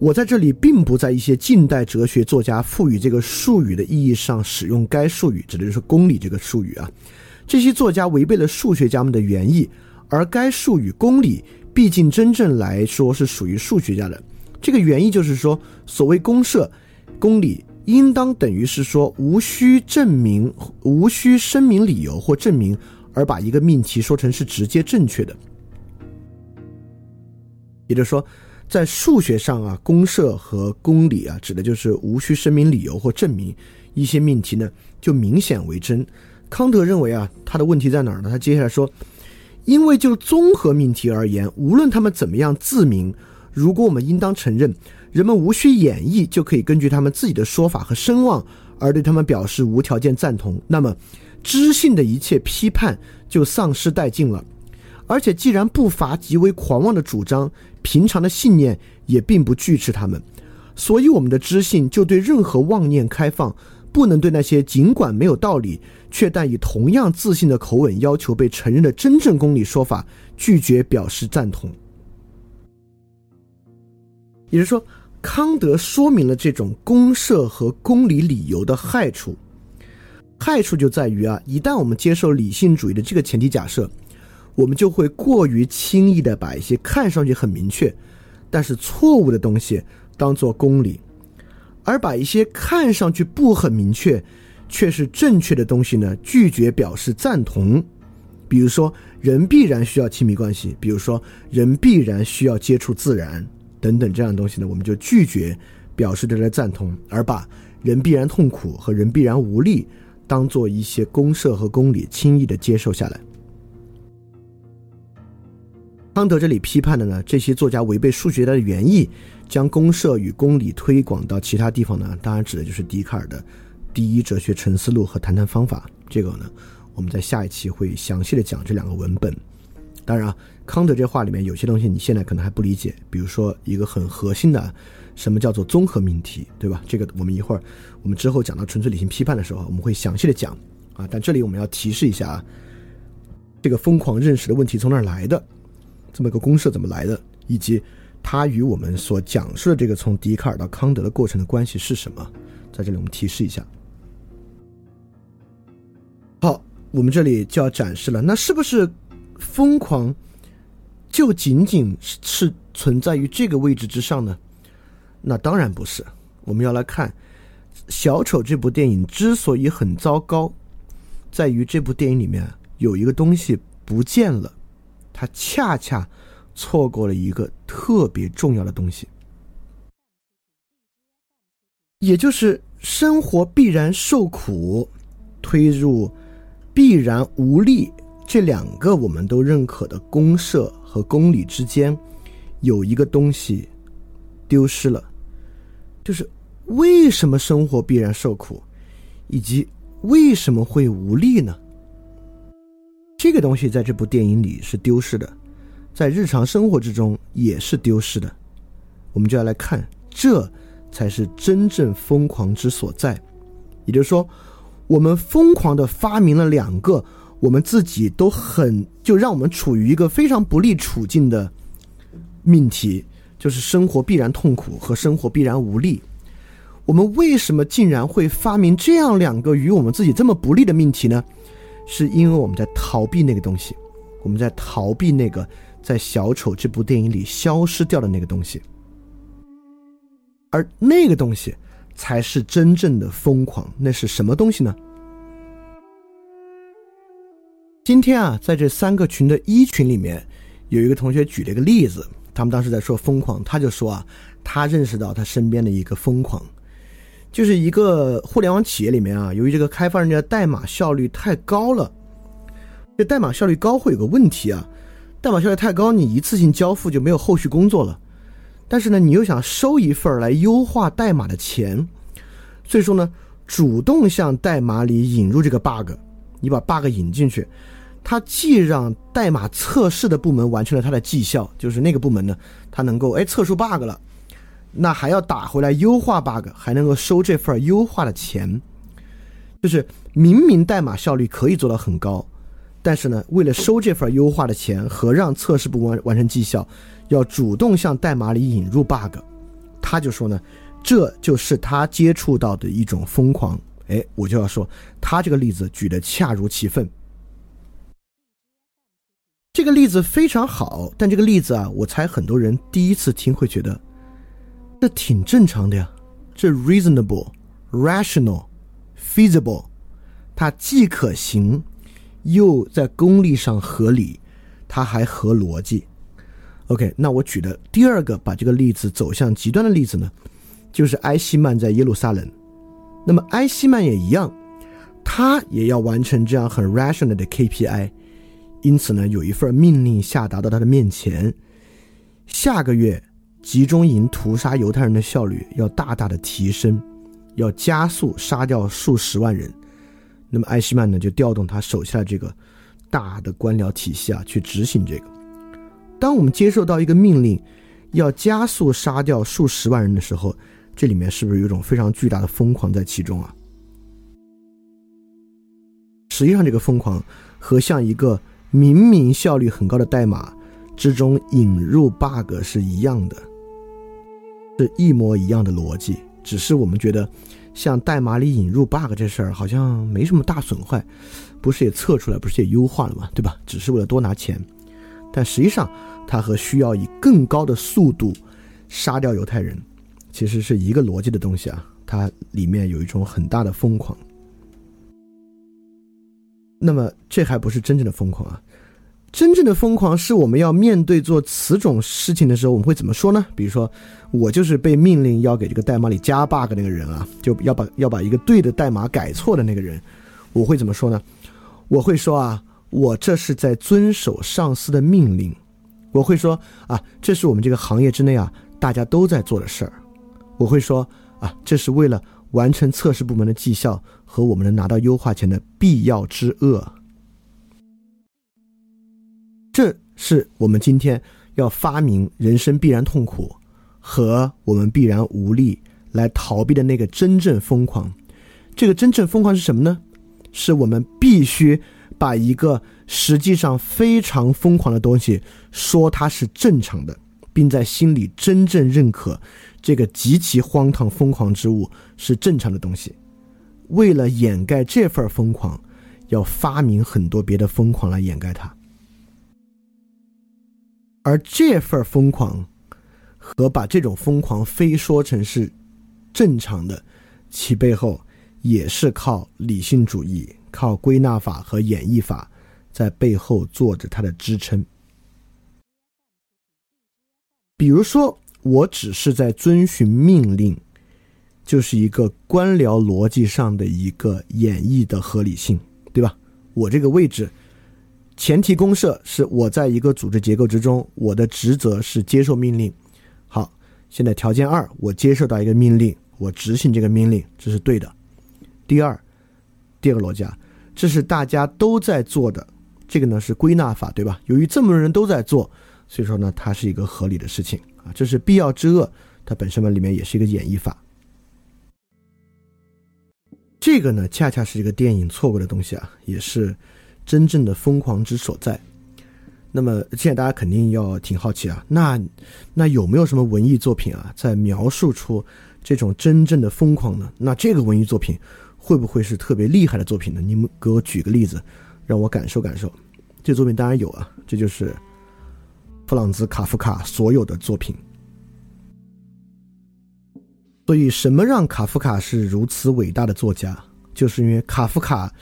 我在这里并不在一些近代哲学作家赋予这个术语的意义上使用该术语，指的就是公理这个术语啊。这些作家违背了数学家们的原意，而该术语公理毕竟真正来说是属于数学家的。这个原意就是说，所谓公设、公理，应当等于是说无需证明、无需声明理由或证明，而把一个命题说成是直接正确的。也就是说。在数学上啊，公设和公理啊，指的就是无需声明理由或证明一些命题呢，就明显为真。康德认为啊，他的问题在哪儿呢？他接下来说，因为就综合命题而言，无论他们怎么样自明，如果我们应当承认人们无需演绎就可以根据他们自己的说法和声望而对他们表示无条件赞同，那么知性的一切批判就丧失殆尽了。而且，既然不乏极为狂妄的主张。平常的信念也并不拒斥他们，所以我们的知性就对任何妄念开放，不能对那些尽管没有道理，却但以同样自信的口吻要求被承认的真正公理说法拒绝表示赞同。也就是说，康德说明了这种公设和公理理由的害处，害处就在于啊，一旦我们接受理性主义的这个前提假设。我们就会过于轻易的把一些看上去很明确，但是错误的东西当做公理，而把一些看上去不很明确却是正确的东西呢拒绝表示赞同。比如说，人必然需要亲密关系；比如说，人必然需要接触自然等等这样的东西呢，我们就拒绝表示对它的赞同，而把人必然痛苦和人必然无力当做一些公设和公理轻易的接受下来。康德这里批判的呢，这些作家违背数学家的原意，将公设与公理推广到其他地方呢，当然指的就是笛卡尔的《第一哲学沉思录》和《谈谈方法》。这个呢，我们在下一期会详细的讲这两个文本。当然啊，康德这话里面有些东西你现在可能还不理解，比如说一个很核心的，什么叫做综合命题，对吧？这个我们一会儿我们之后讲到纯粹理性批判的时候，我们会详细的讲啊。但这里我们要提示一下啊，这个疯狂认识的问题从哪儿来的？这么一个公式怎么来的，以及它与我们所讲述的这个从笛卡尔到康德的过程的关系是什么？在这里我们提示一下。好，我们这里就要展示了。那是不是疯狂就仅仅是存在于这个位置之上呢？那当然不是。我们要来看《小丑》这部电影之所以很糟糕，在于这部电影里面有一个东西不见了。他恰恰错过了一个特别重要的东西，也就是生活必然受苦，推入必然无力这两个我们都认可的公设和公理之间，有一个东西丢失了，就是为什么生活必然受苦，以及为什么会无力呢？这个东西在这部电影里是丢失的，在日常生活之中也是丢失的。我们就要来看，这才是真正疯狂之所在。也就是说，我们疯狂的发明了两个我们自己都很就让我们处于一个非常不利处境的命题，就是生活必然痛苦和生活必然无力。我们为什么竟然会发明这样两个与我们自己这么不利的命题呢？是因为我们在逃避那个东西，我们在逃避那个在《小丑》这部电影里消失掉的那个东西，而那个东西才是真正的疯狂。那是什么东西呢？今天啊，在这三个群的一群里面，有一个同学举了一个例子，他们当时在说疯狂，他就说啊，他认识到他身边的一个疯狂。就是一个互联网企业里面啊，由于这个开发人家代码效率太高了，这代码效率高会有个问题啊，代码效率太高，你一次性交付就没有后续工作了。但是呢，你又想收一份来优化代码的钱，所以说呢，主动向代码里引入这个 bug，你把 bug 引进去，它既让代码测试的部门完成了它的绩效，就是那个部门呢，它能够哎测出 bug 了。那还要打回来优化 bug，还能够收这份优化的钱，就是明明代码效率可以做到很高，但是呢，为了收这份优化的钱和让测试部完完成绩效，要主动向代码里引入 bug，他就说呢，这就是他接触到的一种疯狂。哎，我就要说，他这个例子举得恰如其分。这个例子非常好，但这个例子啊，我猜很多人第一次听会觉得，这挺正常的呀，这 reasonable、rational、feasible，它既可行，又在功利上合理，它还合逻辑。OK，那我举的第二个把这个例子走向极端的例子呢，就是埃希曼在耶路撒冷。那么埃希曼也一样，他也要完成这样很 rational 的 KPI。因此呢，有一份命令下达到他的面前，下个月集中营屠杀犹太人的效率要大大的提升，要加速杀掉数十万人。那么艾希曼呢，就调动他手下的这个大的官僚体系啊，去执行这个。当我们接受到一个命令，要加速杀掉数十万人的时候，这里面是不是有一种非常巨大的疯狂在其中啊？实际上，这个疯狂和像一个。明明效率很高的代码之中引入 bug 是一样的，是一模一样的逻辑，只是我们觉得像代码里引入 bug 这事儿好像没什么大损坏，不是也测出来，不是也优化了嘛，对吧？只是为了多拿钱，但实际上它和需要以更高的速度杀掉犹太人其实是一个逻辑的东西啊，它里面有一种很大的疯狂。那么这还不是真正的疯狂啊！真正的疯狂是我们要面对做此种事情的时候，我们会怎么说呢？比如说，我就是被命令要给这个代码里加 bug 那个人啊，就要把要把一个对的代码改错的那个人，我会怎么说呢？我会说啊，我这是在遵守上司的命令。我会说啊，这是我们这个行业之内啊大家都在做的事儿。我会说啊，这是为了完成测试部门的绩效。和我们能拿到优化钱的必要之恶，这是我们今天要发明人生必然痛苦和我们必然无力来逃避的那个真正疯狂。这个真正疯狂是什么呢？是我们必须把一个实际上非常疯狂的东西说它是正常的，并在心里真正认可这个极其荒唐疯狂之物是正常的东西。为了掩盖这份疯狂，要发明很多别的疯狂来掩盖它。而这份疯狂和把这种疯狂非说成是正常的，其背后也是靠理性主义、靠归纳法和演绎法在背后做着它的支撑。比如说，我只是在遵循命令。就是一个官僚逻辑上的一个演绎的合理性，对吧？我这个位置，前提公设是我在一个组织结构之中，我的职责是接受命令。好，现在条件二，我接受到一个命令，我执行这个命令，这是对的。第二，第二个逻辑啊，这是大家都在做的，这个呢是归纳法，对吧？由于这么多人都在做，所以说呢，它是一个合理的事情啊。这是必要之恶，它本身呢里面也是一个演绎法。这个呢，恰恰是一个电影错过的东西啊，也是真正的疯狂之所在。那么现在大家肯定要挺好奇啊，那那有没有什么文艺作品啊，在描述出这种真正的疯狂呢？那这个文艺作品会不会是特别厉害的作品呢？你们给我举个例子，让我感受感受。这作品当然有啊，这就是弗朗兹·卡夫卡所有的作品。所以，什么让卡夫卡是如此伟大的作家？就是因为卡夫卡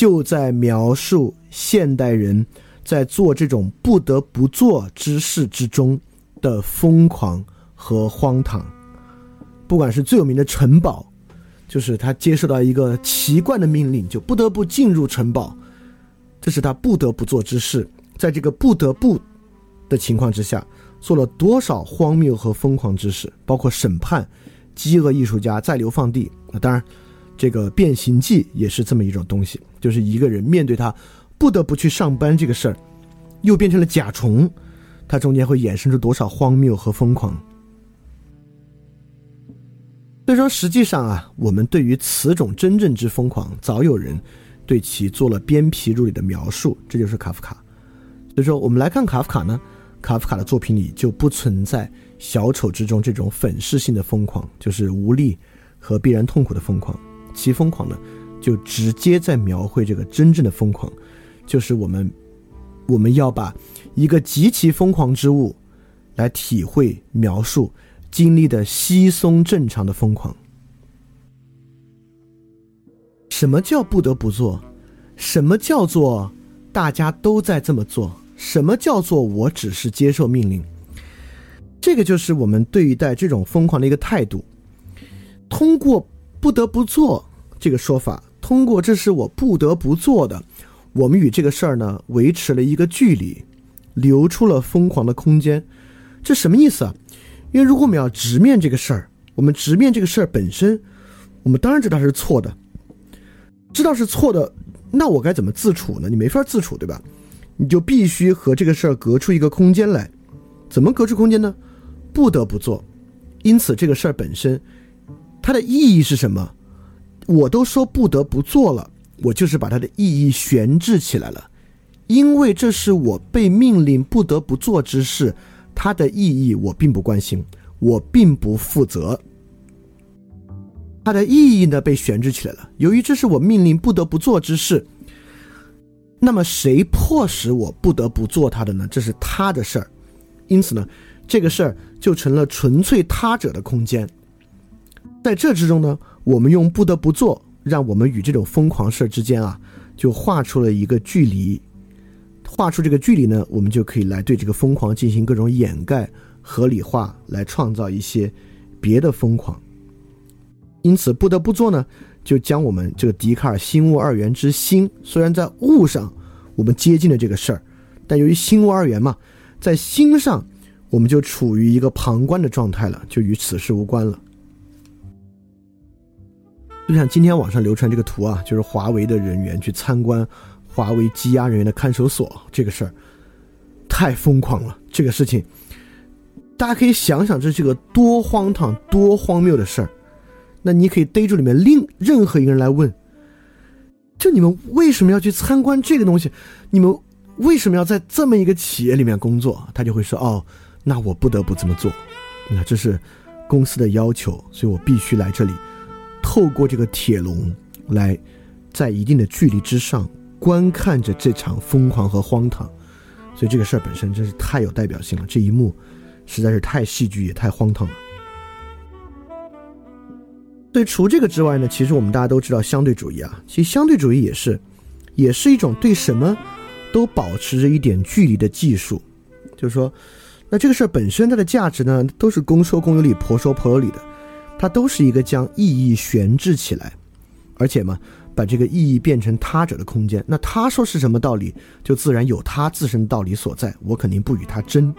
就在描述现代人在做这种不得不做之事之中的疯狂和荒唐。不管是最有名的城堡，就是他接受到一个奇怪的命令，就不得不进入城堡，这是他不得不做之事。在这个不得不的情况之下，做了多少荒谬和疯狂之事，包括审判。饥饿艺术家再流放地啊，当然，这个变形记也是这么一种东西，就是一个人面对他不得不去上班这个事儿，又变成了甲虫，它中间会衍生出多少荒谬和疯狂。所以说，实际上啊，我们对于此种真正之疯狂，早有人对其做了鞭辟入里的描述，这就是卡夫卡。所以说，我们来看卡夫卡呢，卡夫卡的作品里就不存在小丑之中这种粉饰性的疯狂，就是无力和必然痛苦的疯狂。其疯狂呢，就直接在描绘这个真正的疯狂，就是我们我们要把一个极其疯狂之物来体会描述经历的稀松正常的疯狂。什么叫不得不做？什么叫做大家都在这么做？什么叫做我只是接受命令？这个就是我们对待这种疯狂的一个态度。通过不得不做这个说法，通过这是我不得不做的，我们与这个事儿呢维持了一个距离，留出了疯狂的空间。这什么意思啊？因为如果我们要直面这个事儿，我们直面这个事儿本身，我们当然知道是错的。知道是错的，那我该怎么自处呢？你没法自处，对吧？你就必须和这个事儿隔出一个空间来。怎么隔出空间呢？不得不做。因此，这个事儿本身，它的意义是什么？我都说不得不做了，我就是把它的意义悬置起来了。因为这是我被命令不得不做之事，它的意义我并不关心，我并不负责。它的意义呢被悬置起来了。由于这是我命令不得不做之事，那么谁迫使我不得不做它的呢？这是他的事儿。因此呢，这个事儿就成了纯粹他者的空间。在这之中呢，我们用不得不做，让我们与这种疯狂事儿之间啊，就画出了一个距离。画出这个距离呢，我们就可以来对这个疯狂进行各种掩盖、合理化，来创造一些别的疯狂。因此，不得不做呢，就将我们这个笛卡尔心物二元之心，虽然在物上我们接近了这个事儿，但由于心物二元嘛，在心上我们就处于一个旁观的状态了，就与此事无关了。就像今天网上流传这个图啊，就是华为的人员去参观华为积压人员的看守所这个事儿，太疯狂了。这个事情，大家可以想想，这是个多荒唐、多荒谬的事儿。那你可以逮住里面另任何一个人来问，就你们为什么要去参观这个东西？你们为什么要在这么一个企业里面工作？他就会说：“哦，那我不得不这么做，那这是公司的要求，所以我必须来这里，透过这个铁笼来，在一定的距离之上观看着这场疯狂和荒唐。所以这个事儿本身真是太有代表性了，这一幕实在是太戏剧也太荒唐了。”对，除这个之外呢，其实我们大家都知道相对主义啊，其实相对主义也是，也是一种对什么都保持着一点距离的技术。就是说，那这个事儿本身它的价值呢，都是公说公有理，婆说婆有理的，它都是一个将意义悬置起来，而且嘛，把这个意义变成他者的空间。那他说是什么道理，就自然有他自身道理所在，我肯定不与他争。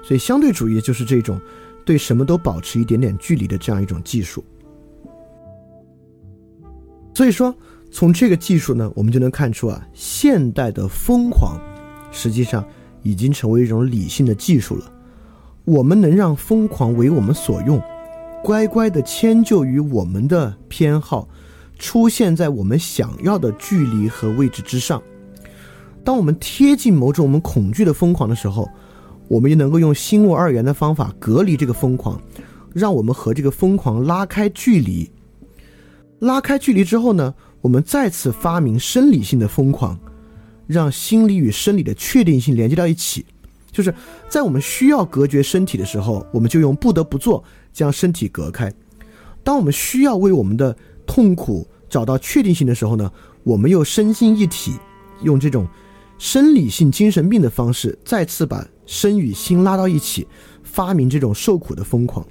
所以相对主义就是这种对什么都保持一点点距离的这样一种技术。所以说，从这个技术呢，我们就能看出啊，现代的疯狂，实际上已经成为一种理性的技术了。我们能让疯狂为我们所用，乖乖的迁就于我们的偏好，出现在我们想要的距离和位置之上。当我们贴近某种我们恐惧的疯狂的时候，我们就能够用心物二元的方法隔离这个疯狂，让我们和这个疯狂拉开距离。拉开距离之后呢，我们再次发明生理性的疯狂，让心理与生理的确定性连接到一起。就是在我们需要隔绝身体的时候，我们就用不得不做将身体隔开；当我们需要为我们的痛苦找到确定性的时候呢，我们又身心一体，用这种生理性精神病的方式再次把身与心拉到一起，发明这种受苦的疯狂。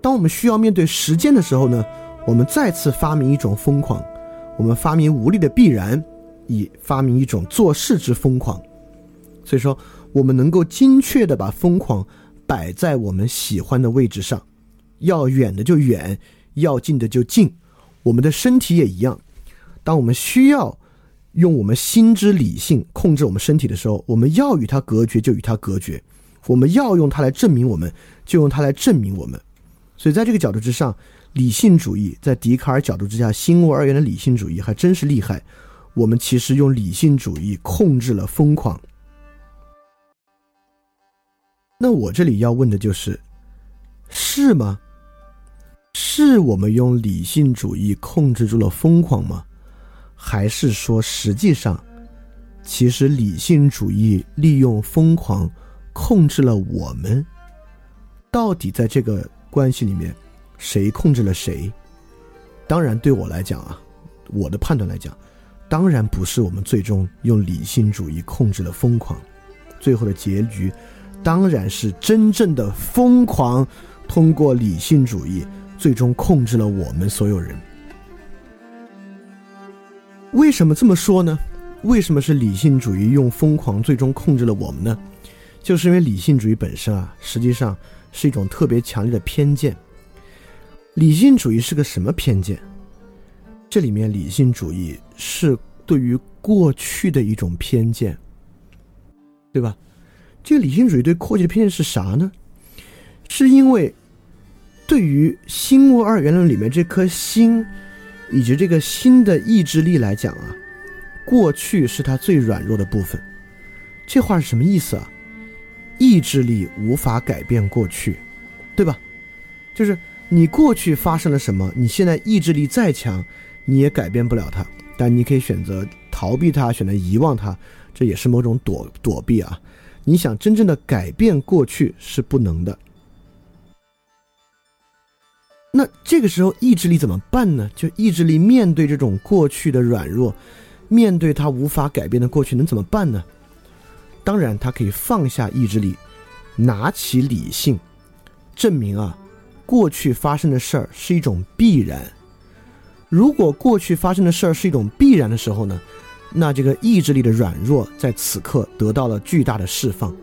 当我们需要面对时间的时候呢，我们再次发明一种疯狂，我们发明无力的必然，以发明一种做事之疯狂。所以说，我们能够精确的把疯狂摆在我们喜欢的位置上，要远的就远，要近的就近。我们的身体也一样，当我们需要用我们心之理性控制我们身体的时候，我们要与它隔绝就与它隔绝，我们要用它来证明我们，就用它来证明我们。所以，在这个角度之上，理性主义在笛卡尔角度之下，心物二元的理性主义还真是厉害。我们其实用理性主义控制了疯狂。那我这里要问的就是，是吗？是我们用理性主义控制住了疯狂吗？还是说实际上，其实理性主义利用疯狂控制了我们？到底在这个关系里面，谁控制了谁？当然，对我来讲啊，我的判断来讲，当然不是我们最终用理性主义控制了疯狂，最后的结局，当然是真正的疯狂通过理性主义最终控制了我们所有人。为什么这么说呢？为什么是理性主义用疯狂最终控制了我们呢？就是因为理性主义本身啊，实际上。是一种特别强烈的偏见。理性主义是个什么偏见？这里面理性主义是对于过去的一种偏见，对吧？这个理性主义对过去的偏见是啥呢？是因为对于心物二元论里面这颗心以及这个心的意志力来讲啊，过去是它最软弱的部分。这话是什么意思啊？意志力无法改变过去，对吧？就是你过去发生了什么，你现在意志力再强，你也改变不了它。但你可以选择逃避它，选择遗忘它，这也是某种躲躲避啊。你想真正的改变过去是不能的。那这个时候意志力怎么办呢？就意志力面对这种过去的软弱，面对他无法改变的过去，能怎么办呢？当然，他可以放下意志力，拿起理性，证明啊，过去发生的事儿是一种必然。如果过去发生的事儿是一种必然的时候呢，那这个意志力的软弱在此刻得到了巨大的释放，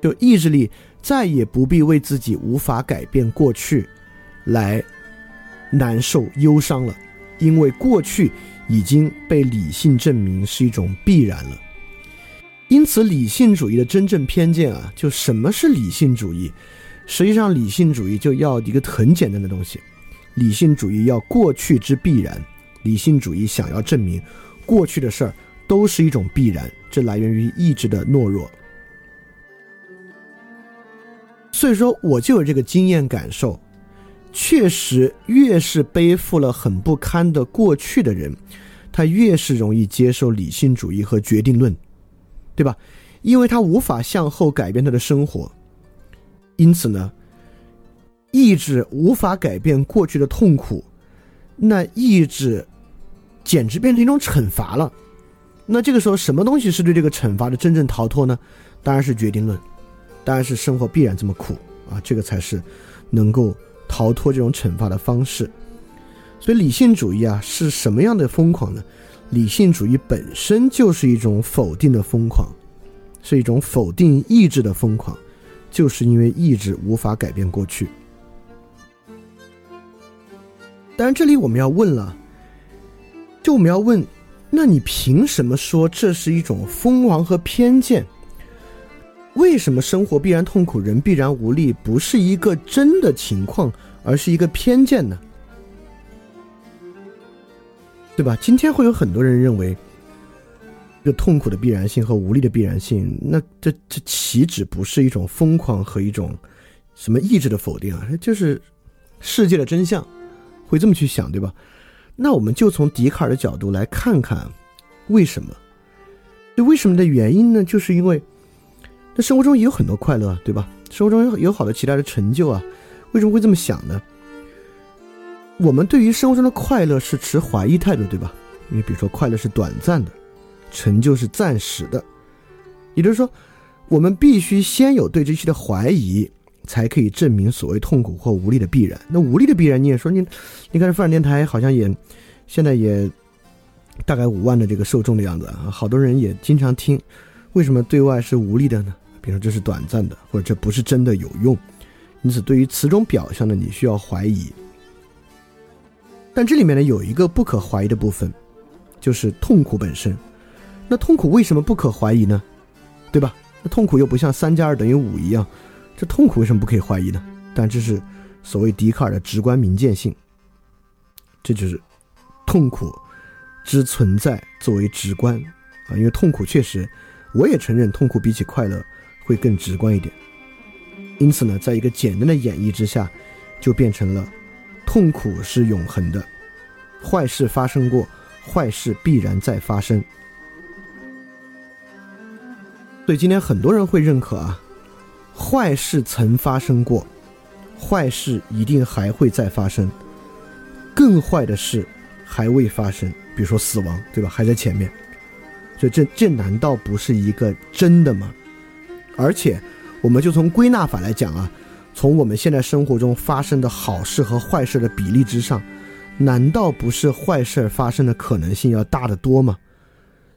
就意志力再也不必为自己无法改变过去来难受忧伤了，因为过去已经被理性证明是一种必然了。因此，理性主义的真正偏见啊，就什么是理性主义？实际上，理性主义就要一个很简单的东西：理性主义要过去之必然。理性主义想要证明过去的事儿都是一种必然，这来源于意志的懦弱。所以说，我就有这个经验感受，确实，越是背负了很不堪的过去的人，他越是容易接受理性主义和决定论。对吧？因为他无法向后改变他的生活，因此呢，意志无法改变过去的痛苦，那意志简直变成一种惩罚了。那这个时候，什么东西是对这个惩罚的真正逃脱呢？当然是决定论，当然是生活必然这么苦啊，这个才是能够逃脱这种惩罚的方式。所以，理性主义啊，是什么样的疯狂呢？理性主义本身就是一种否定的疯狂，是一种否定意志的疯狂，就是因为意志无法改变过去。当然，这里我们要问了，就我们要问，那你凭什么说这是一种疯狂和偏见？为什么生活必然痛苦，人必然无力，不是一个真的情况，而是一个偏见呢？对吧？今天会有很多人认为，这痛苦的必然性和无力的必然性，那这这岂止不是一种疯狂和一种什么意志的否定啊？就是世界的真相，会这么去想，对吧？那我们就从笛卡尔的角度来看看，为什么？这为什么的原因呢？就是因为那生活中也有很多快乐，对吧？生活中有有好多其他的成就啊，为什么会这么想呢？我们对于生活中的快乐是持怀疑态度，对吧？因为比如说，快乐是短暂的，成就是暂时的，也就是说，我们必须先有对这些的怀疑，才可以证明所谓痛苦或无力的必然。那无力的必然，你也说你，你看这泛电台好像也现在也大概五万的这个受众的样子啊，好多人也经常听，为什么对外是无力的呢？比如说这是短暂的，或者这不是真的有用，因此对于此种表象呢，你需要怀疑。但这里面呢有一个不可怀疑的部分，就是痛苦本身。那痛苦为什么不可怀疑呢？对吧？那痛苦又不像三加二等于五一样，这痛苦为什么不可以怀疑呢？但这是所谓笛卡尔的直观明见性，这就是痛苦之存在作为直观啊。因为痛苦确实，我也承认痛苦比起快乐会更直观一点。因此呢，在一个简单的演绎之下，就变成了痛苦是永恒的，坏事发生过，坏事必然再发生。所以今天很多人会认可啊，坏事曾发生过，坏事一定还会再发生，更坏的事还未发生，比如说死亡，对吧？还在前面。所以这这难道不是一个真的吗？而且，我们就从归纳法来讲啊，从我们现在生活中发生的好事和坏事的比例之上，难道不是坏事发生的可能性要大得多吗？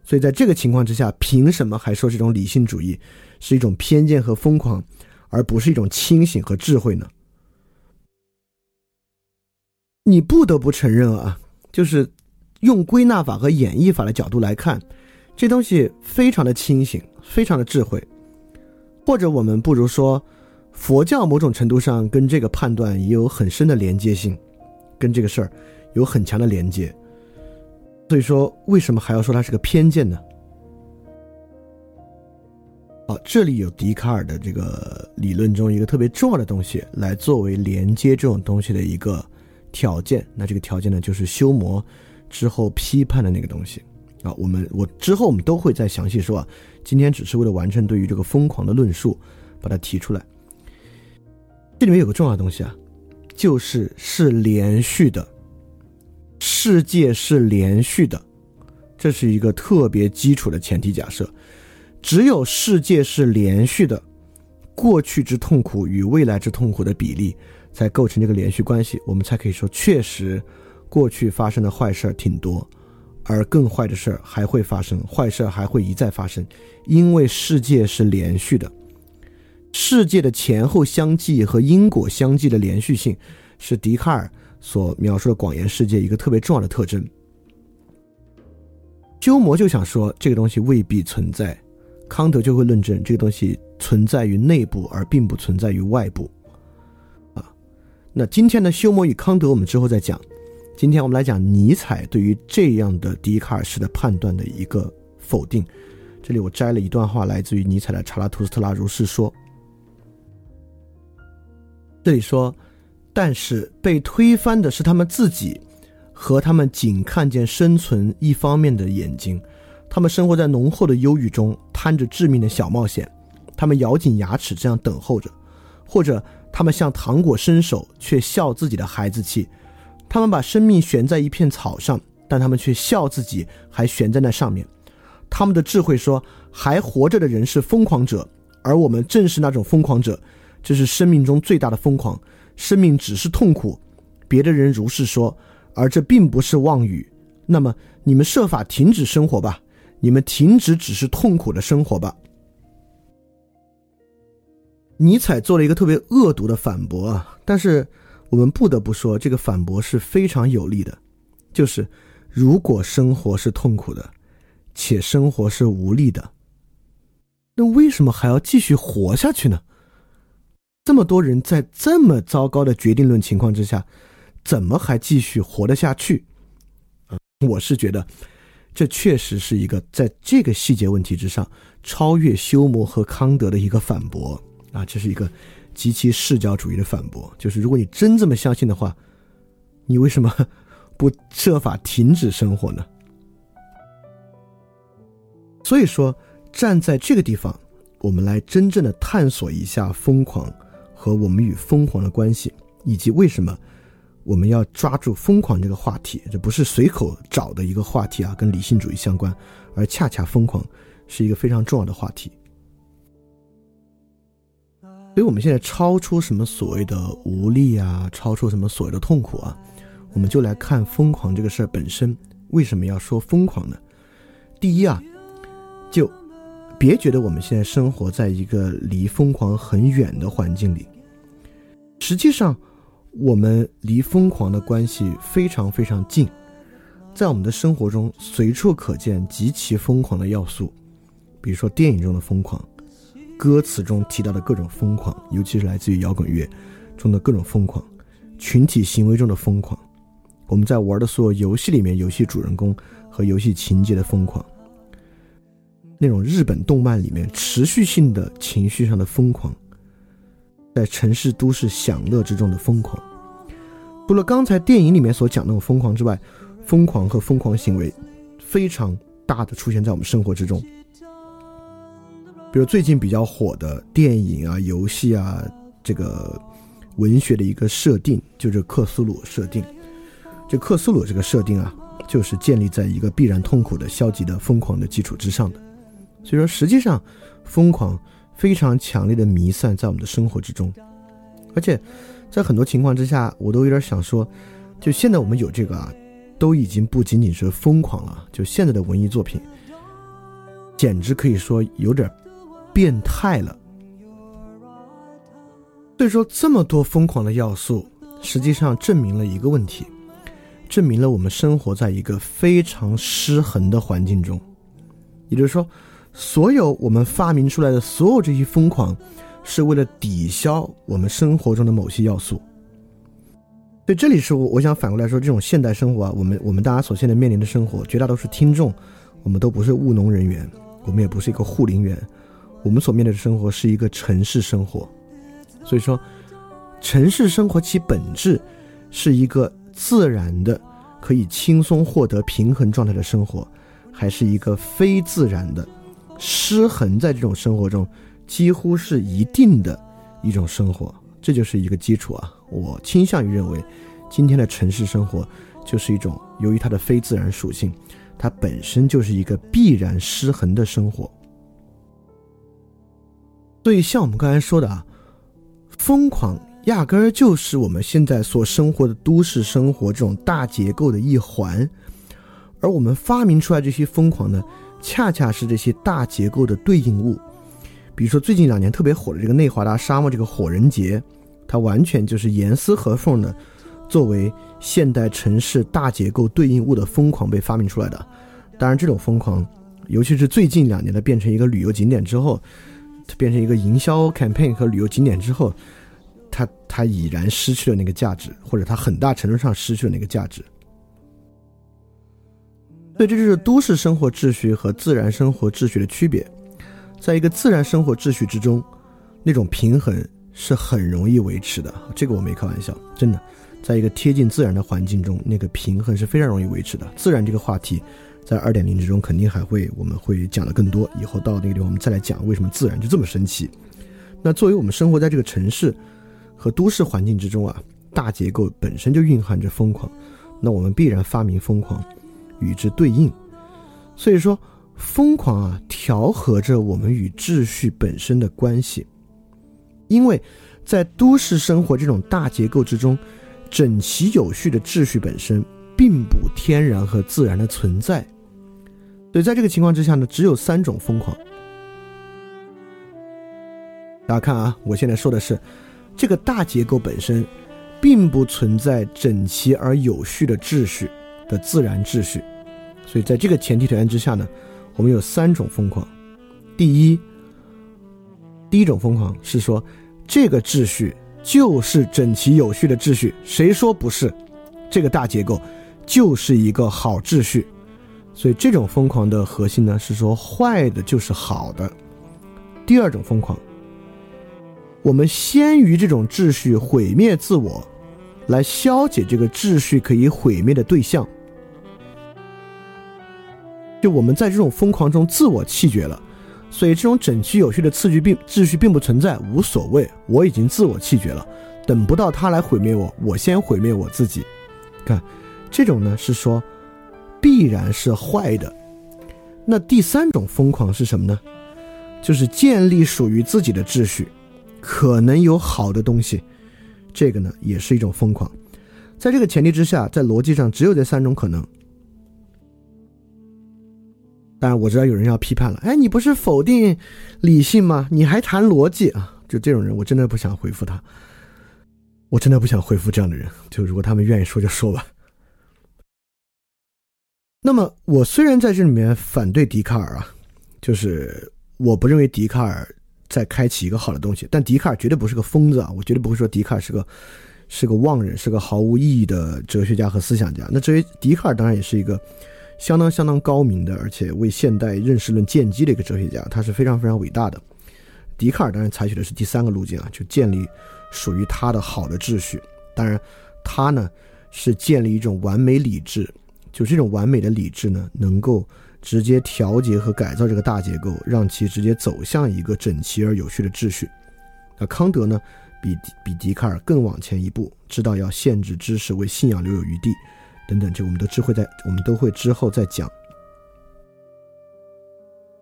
所以在这个情况之下，凭什么还说这种理性主义是一种偏见和疯狂，而不是一种清醒和智慧呢？你不得不承认啊，就是用归纳法和演绎法的角度来看，这东西非常的清醒，非常的智慧。或者我们不如说，佛教某种程度上跟这个判断也有很深的连接性，跟这个事儿有很强的连接。所以说，为什么还要说它是个偏见呢？好，这里有笛卡尔的这个理论中一个特别重要的东西，来作为连接这种东西的一个条件。那这个条件呢，就是修魔之后批判的那个东西啊。我们我之后我们都会再详细说啊。今天只是为了完成对于这个疯狂的论述，把它提出来。这里面有个重要的东西啊，就是是连续的。世界是连续的，这是一个特别基础的前提假设。只有世界是连续的，过去之痛苦与未来之痛苦的比例才构成这个连续关系，我们才可以说确实过去发生的坏事儿挺多，而更坏的事儿还会发生，坏事儿还会一再发生，因为世界是连续的。世界的前后相继和因果相继的连续性是笛卡尔。所描述的广延世界一个特别重要的特征，鸠摩就想说这个东西未必存在，康德就会论证这个东西存在于内部而并不存在于外部。啊，那今天的修谟与康德我们之后再讲，今天我们来讲尼采对于这样的笛卡尔式的判断的一个否定。这里我摘了一段话，来自于尼采的《查拉图斯特拉如是说》，这里说。但是被推翻的是他们自己，和他们仅看见生存一方面的眼睛。他们生活在浓厚的忧郁中，摊着致命的小冒险。他们咬紧牙齿这样等候着，或者他们向糖果伸手，却笑自己的孩子气。他们把生命悬在一片草上，但他们却笑自己还悬在那上面。他们的智慧说，还活着的人是疯狂者，而我们正是那种疯狂者。这是生命中最大的疯狂。生命只是痛苦，别的人如是说，而这并不是妄语。那么你们设法停止生活吧，你们停止只是痛苦的生活吧。尼采做了一个特别恶毒的反驳啊，但是我们不得不说，这个反驳是非常有力的。就是如果生活是痛苦的，且生活是无力的，那为什么还要继续活下去呢？这么多人在这么糟糕的决定论情况之下，怎么还继续活得下去？我是觉得，这确实是一个在这个细节问题之上超越休谟和康德的一个反驳啊，这是一个极其视角主义的反驳。就是如果你真这么相信的话，你为什么不设法停止生活呢？所以说，站在这个地方，我们来真正的探索一下疯狂。和我们与疯狂的关系，以及为什么我们要抓住疯狂这个话题，这不是随口找的一个话题啊，跟理性主义相关，而恰恰疯狂是一个非常重要的话题。所以，我们现在超出什么所谓的无力啊，超出什么所谓的痛苦啊，我们就来看疯狂这个事儿本身，为什么要说疯狂呢？第一啊，就。别觉得我们现在生活在一个离疯狂很远的环境里，实际上，我们离疯狂的关系非常非常近，在我们的生活中随处可见极其疯狂的要素，比如说电影中的疯狂，歌词中提到的各种疯狂，尤其是来自于摇滚乐中的各种疯狂，群体行为中的疯狂，我们在玩的所有游戏里面，游戏主人公和游戏情节的疯狂。那种日本动漫里面持续性的情绪上的疯狂，在城市都市享乐之中的疯狂。除了刚才电影里面所讲那种疯狂之外，疯狂和疯狂行为非常大的出现在我们生活之中。比如最近比较火的电影啊、游戏啊，这个文学的一个设定，就是克苏鲁设定。这克苏鲁这个设定啊，就是建立在一个必然痛苦的、消极的、疯狂的基础之上的。所以说，实际上疯狂非常强烈的弥散在我们的生活之中，而且。在很多情况之下，我都有点想说，就现在我们有这个啊，都已经不仅仅是疯狂了。就现在的文艺作品，简直可以说有点变态了。所以说，这么多疯狂的要素，实际上证明了一个问题，证明了我们生活在一个非常失衡的环境中。也就是说，所有我们发明出来的所有这些疯狂。是为了抵消我们生活中的某些要素，所以这里是我我想反过来说，这种现代生活啊，我们我们大家所现在面临的生活，绝大多数听众，我们都不是务农人员，我们也不是一个护林员，我们所面对的生活是一个城市生活，所以说，城市生活其本质是一个自然的可以轻松获得平衡状态的生活，还是一个非自然的失衡在这种生活中。几乎是一定的一种生活，这就是一个基础啊！我倾向于认为，今天的城市生活就是一种由于它的非自然属性，它本身就是一个必然失衡的生活。所以，像我们刚才说的啊，疯狂压根儿就是我们现在所生活的都市生活这种大结构的一环，而我们发明出来这些疯狂呢，恰恰是这些大结构的对应物。比如说最近两年特别火的这个内华达沙漠这个火人节，它完全就是严丝合缝的，作为现代城市大结构对应物的疯狂被发明出来的。当然，这种疯狂，尤其是最近两年的变成一个旅游景点之后，它变成一个营销 campaign 和旅游景点之后，它它已然失去了那个价值，或者它很大程度上失去了那个价值。所以这就是都市生活秩序和自然生活秩序的区别。在一个自然生活秩序之中，那种平衡是很容易维持的。这个我没开玩笑，真的，在一个贴近自然的环境中，那个平衡是非常容易维持的。自然这个话题，在二点零之中肯定还会我们会讲的更多。以后到那个地方我们再来讲为什么自然就这么神奇。那作为我们生活在这个城市和都市环境之中啊，大结构本身就蕴含着疯狂，那我们必然发明疯狂与之对应。所以说。疯狂啊，调和着我们与秩序本身的关系，因为在都市生活这种大结构之中，整齐有序的秩序本身并不天然和自然的存在，所以在这个情况之下呢，只有三种疯狂。大家看啊，我现在说的是这个大结构本身并不存在整齐而有序的秩序的自然秩序，所以在这个前提条件之下呢。我们有三种疯狂，第一，第一种疯狂是说，这个秩序就是整齐有序的秩序，谁说不是？这个大结构就是一个好秩序，所以这种疯狂的核心呢是说，坏的就是好的。第二种疯狂，我们先于这种秩序毁灭自我，来消解这个秩序可以毁灭的对象。就我们在这种疯狂中自我气绝了，所以这种整齐有序的次序并秩序并不存在，无所谓，我已经自我气绝了，等不到他来毁灭我，我先毁灭我自己。看，这种呢是说必然是坏的。那第三种疯狂是什么呢？就是建立属于自己的秩序，可能有好的东西，这个呢也是一种疯狂。在这个前提之下，在逻辑上只有这三种可能。当然我知道有人要批判了，哎，你不是否定理性吗？你还谈逻辑啊？就这种人，我真的不想回复他，我真的不想回复这样的人。就如果他们愿意说就说吧。那么我虽然在这里面反对笛卡尔啊，就是我不认为笛卡尔在开启一个好的东西，但笛卡尔绝对不是个疯子啊！我绝对不会说笛卡尔是个是个妄人，是个毫无意义的哲学家和思想家。那至于笛卡尔，当然也是一个。相当相当高明的，而且为现代认识论奠基的一个哲学家，他是非常非常伟大的。笛卡尔当然采取的是第三个路径啊，就建立属于他的好的秩序。当然，他呢是建立一种完美理智，就这种完美的理智呢，能够直接调节和改造这个大结构，让其直接走向一个整齐而有序的秩序。那康德呢，比比笛卡尔更往前一步，知道要限制知识，为信仰留有余地，等等，这我们都知会在我们都会之后再讲。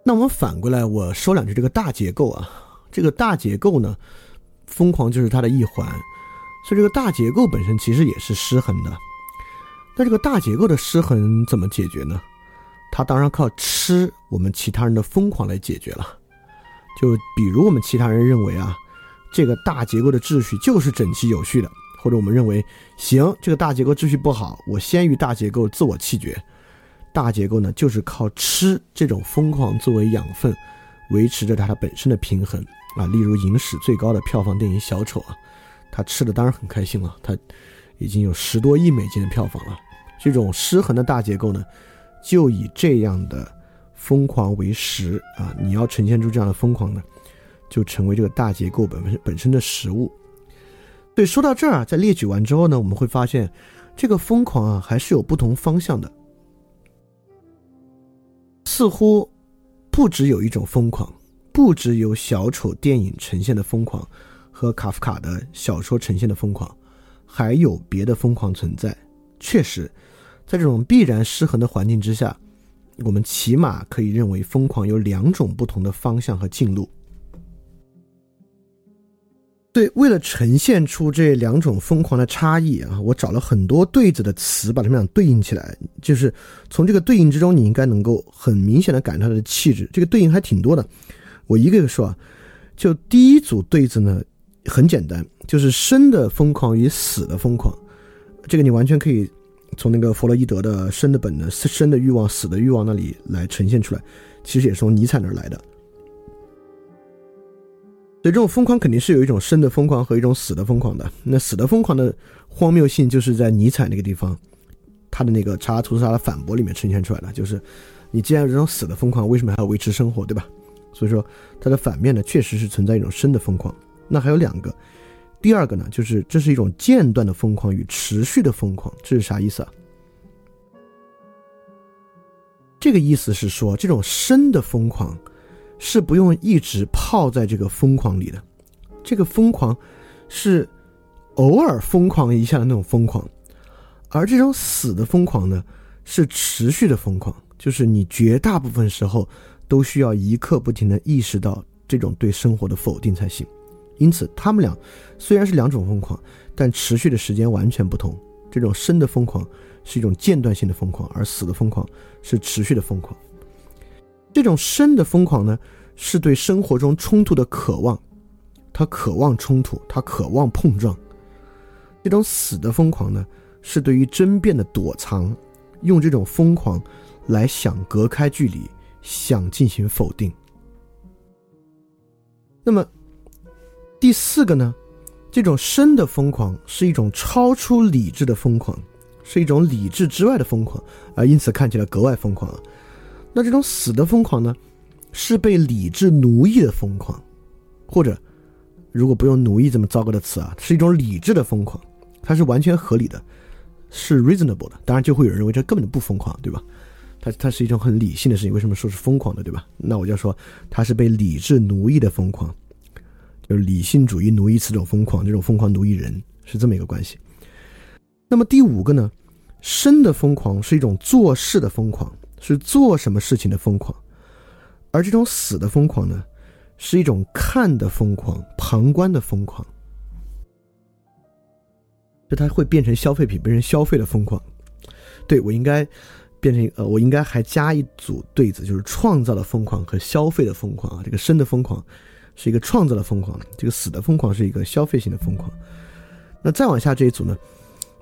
那我们反过来，我说两句这个大结构啊，这个大结构呢，疯狂就是它的一环，所以这个大结构本身其实也是失衡的。那这个大结构的失衡怎么解决呢？它当然靠吃我们其他人的疯狂来解决了。就比如我们其他人认为啊。这个大结构的秩序就是整齐有序的，或者我们认为，行，这个大结构秩序不好，我先于大结构自我弃绝。大结构呢，就是靠吃这种疯狂作为养分，维持着它的本身的平衡啊。例如影史最高的票房电影《小丑》啊，他吃的当然很开心了，他已经有十多亿美金的票房了。这种失衡的大结构呢，就以这样的疯狂为食啊，你要呈现出这样的疯狂呢。就成为这个大结构本本身的食物。对，说到这儿啊，在列举完之后呢，我们会发现，这个疯狂啊，还是有不同方向的。似乎不只有一种疯狂，不只有小丑电影呈现的疯狂和卡夫卡的小说呈现的疯狂，还有别的疯狂存在。确实，在这种必然失衡的环境之下，我们起码可以认为，疯狂有两种不同的方向和进路。对，为了呈现出这两种疯狂的差异啊，我找了很多对子的词，把它们俩对应起来。就是从这个对应之中，你应该能够很明显的感受它的气质。这个对应还挺多的，我一个一个说啊。就第一组对子呢，很简单，就是生的疯狂与死的疯狂。这个你完全可以从那个弗洛伊德的生的本能、生的欲望、死的欲望那里来呈现出来，其实也是从尼采那儿来的。所以这种疯狂肯定是有一种生的疯狂和一种死的疯狂的。那死的疯狂的荒谬性，就是在尼采那个地方，他的那个查拉图斯拉的反驳里面呈现出来的。就是你既然有这种死的疯狂，为什么还要维持生活，对吧？所以说它的反面呢，确实是存在一种生的疯狂。那还有两个，第二个呢，就是这是一种间断的疯狂与持续的疯狂，这是啥意思啊？这个意思是说，这种生的疯狂。是不用一直泡在这个疯狂里的，这个疯狂是偶尔疯狂一下的那种疯狂，而这种死的疯狂呢，是持续的疯狂，就是你绝大部分时候都需要一刻不停的意识到这种对生活的否定才行。因此，他们俩虽然是两种疯狂，但持续的时间完全不同。这种生的疯狂是一种间断性的疯狂，而死的疯狂是持续的疯狂。这种生的疯狂呢，是对生活中冲突的渴望，他渴望冲突，他渴望碰撞；这种死的疯狂呢，是对于争辩的躲藏，用这种疯狂来想隔开距离，想进行否定。那么第四个呢，这种生的疯狂是一种超出理智的疯狂，是一种理智之外的疯狂，而因此看起来格外疯狂啊。那这种死的疯狂呢，是被理智奴役的疯狂，或者如果不用奴役这么糟糕的词啊，是一种理智的疯狂，它是完全合理的，是 reasonable 的。当然就会有人认为这根本就不疯狂，对吧？它它是一种很理性的事情，为什么说是疯狂的，对吧？那我就说它是被理智奴役的疯狂，就是理性主义奴役此种疯狂，这种疯狂奴役人是这么一个关系。那么第五个呢，生的疯狂是一种做事的疯狂。是做什么事情的疯狂，而这种死的疯狂呢，是一种看的疯狂、旁观的疯狂，就它会变成消费品，变成消费的疯狂。对我应该变成呃，我应该还加一组对子，就是创造的疯狂和消费的疯狂啊。这个生的疯狂是一个创造的疯狂，这个死的疯狂是一个消费性的疯狂。那再往下这一组呢，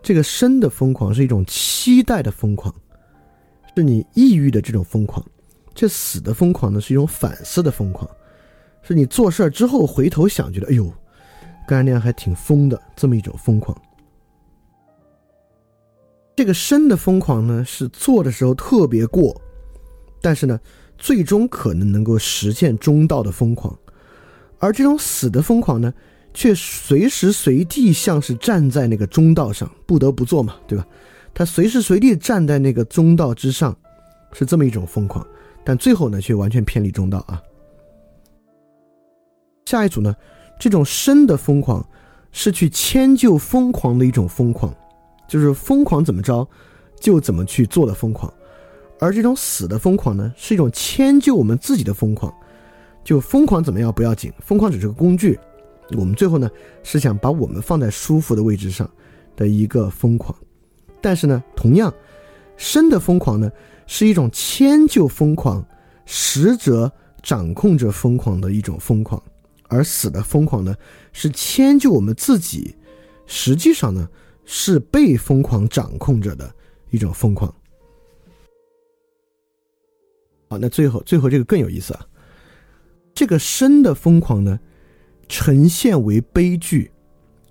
这个生的疯狂是一种期待的疯狂。是你抑郁的这种疯狂，这死的疯狂呢是一种反思的疯狂，是你做事儿之后回头想，觉得哎呦，刚才那样还挺疯的这么一种疯狂。这个生的疯狂呢是做的时候特别过，但是呢最终可能能够实现中道的疯狂，而这种死的疯狂呢，却随时随地像是站在那个中道上，不得不做嘛，对吧？他随时随地站在那个中道之上，是这么一种疯狂，但最后呢，却完全偏离中道啊。下一组呢，这种生的疯狂，是去迁就疯狂的一种疯狂，就是疯狂怎么着，就怎么去做的疯狂；而这种死的疯狂呢，是一种迁就我们自己的疯狂，就疯狂怎么样不要紧，疯狂只是个工具，我们最后呢是想把我们放在舒服的位置上的一个疯狂。但是呢，同样，生的疯狂呢，是一种迁就疯狂，实则掌控着疯狂的一种疯狂；而死的疯狂呢，是迁就我们自己，实际上呢，是被疯狂掌控着的一种疯狂。好，那最后最后这个更有意思啊，这个生的疯狂呢，呈现为悲剧，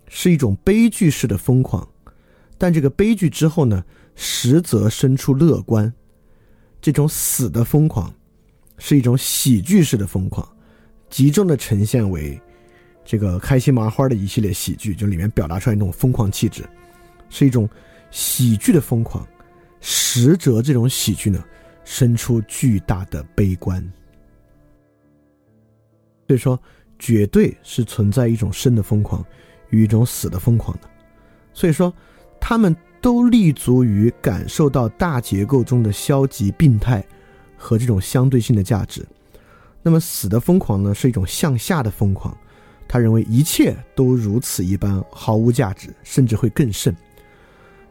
是一种悲剧式的疯狂。但这个悲剧之后呢，实则生出乐观。这种死的疯狂，是一种喜剧式的疯狂，集中的呈现为这个开心麻花的一系列喜剧，就里面表达出来那种疯狂气质，是一种喜剧的疯狂。实则这种喜剧呢，生出巨大的悲观。所以说，绝对是存在一种生的疯狂与一种死的疯狂的。所以说。他们都立足于感受到大结构中的消极、病态和这种相对性的价值。那么，死的疯狂呢，是一种向下的疯狂。他认为一切都如此一般，毫无价值，甚至会更甚。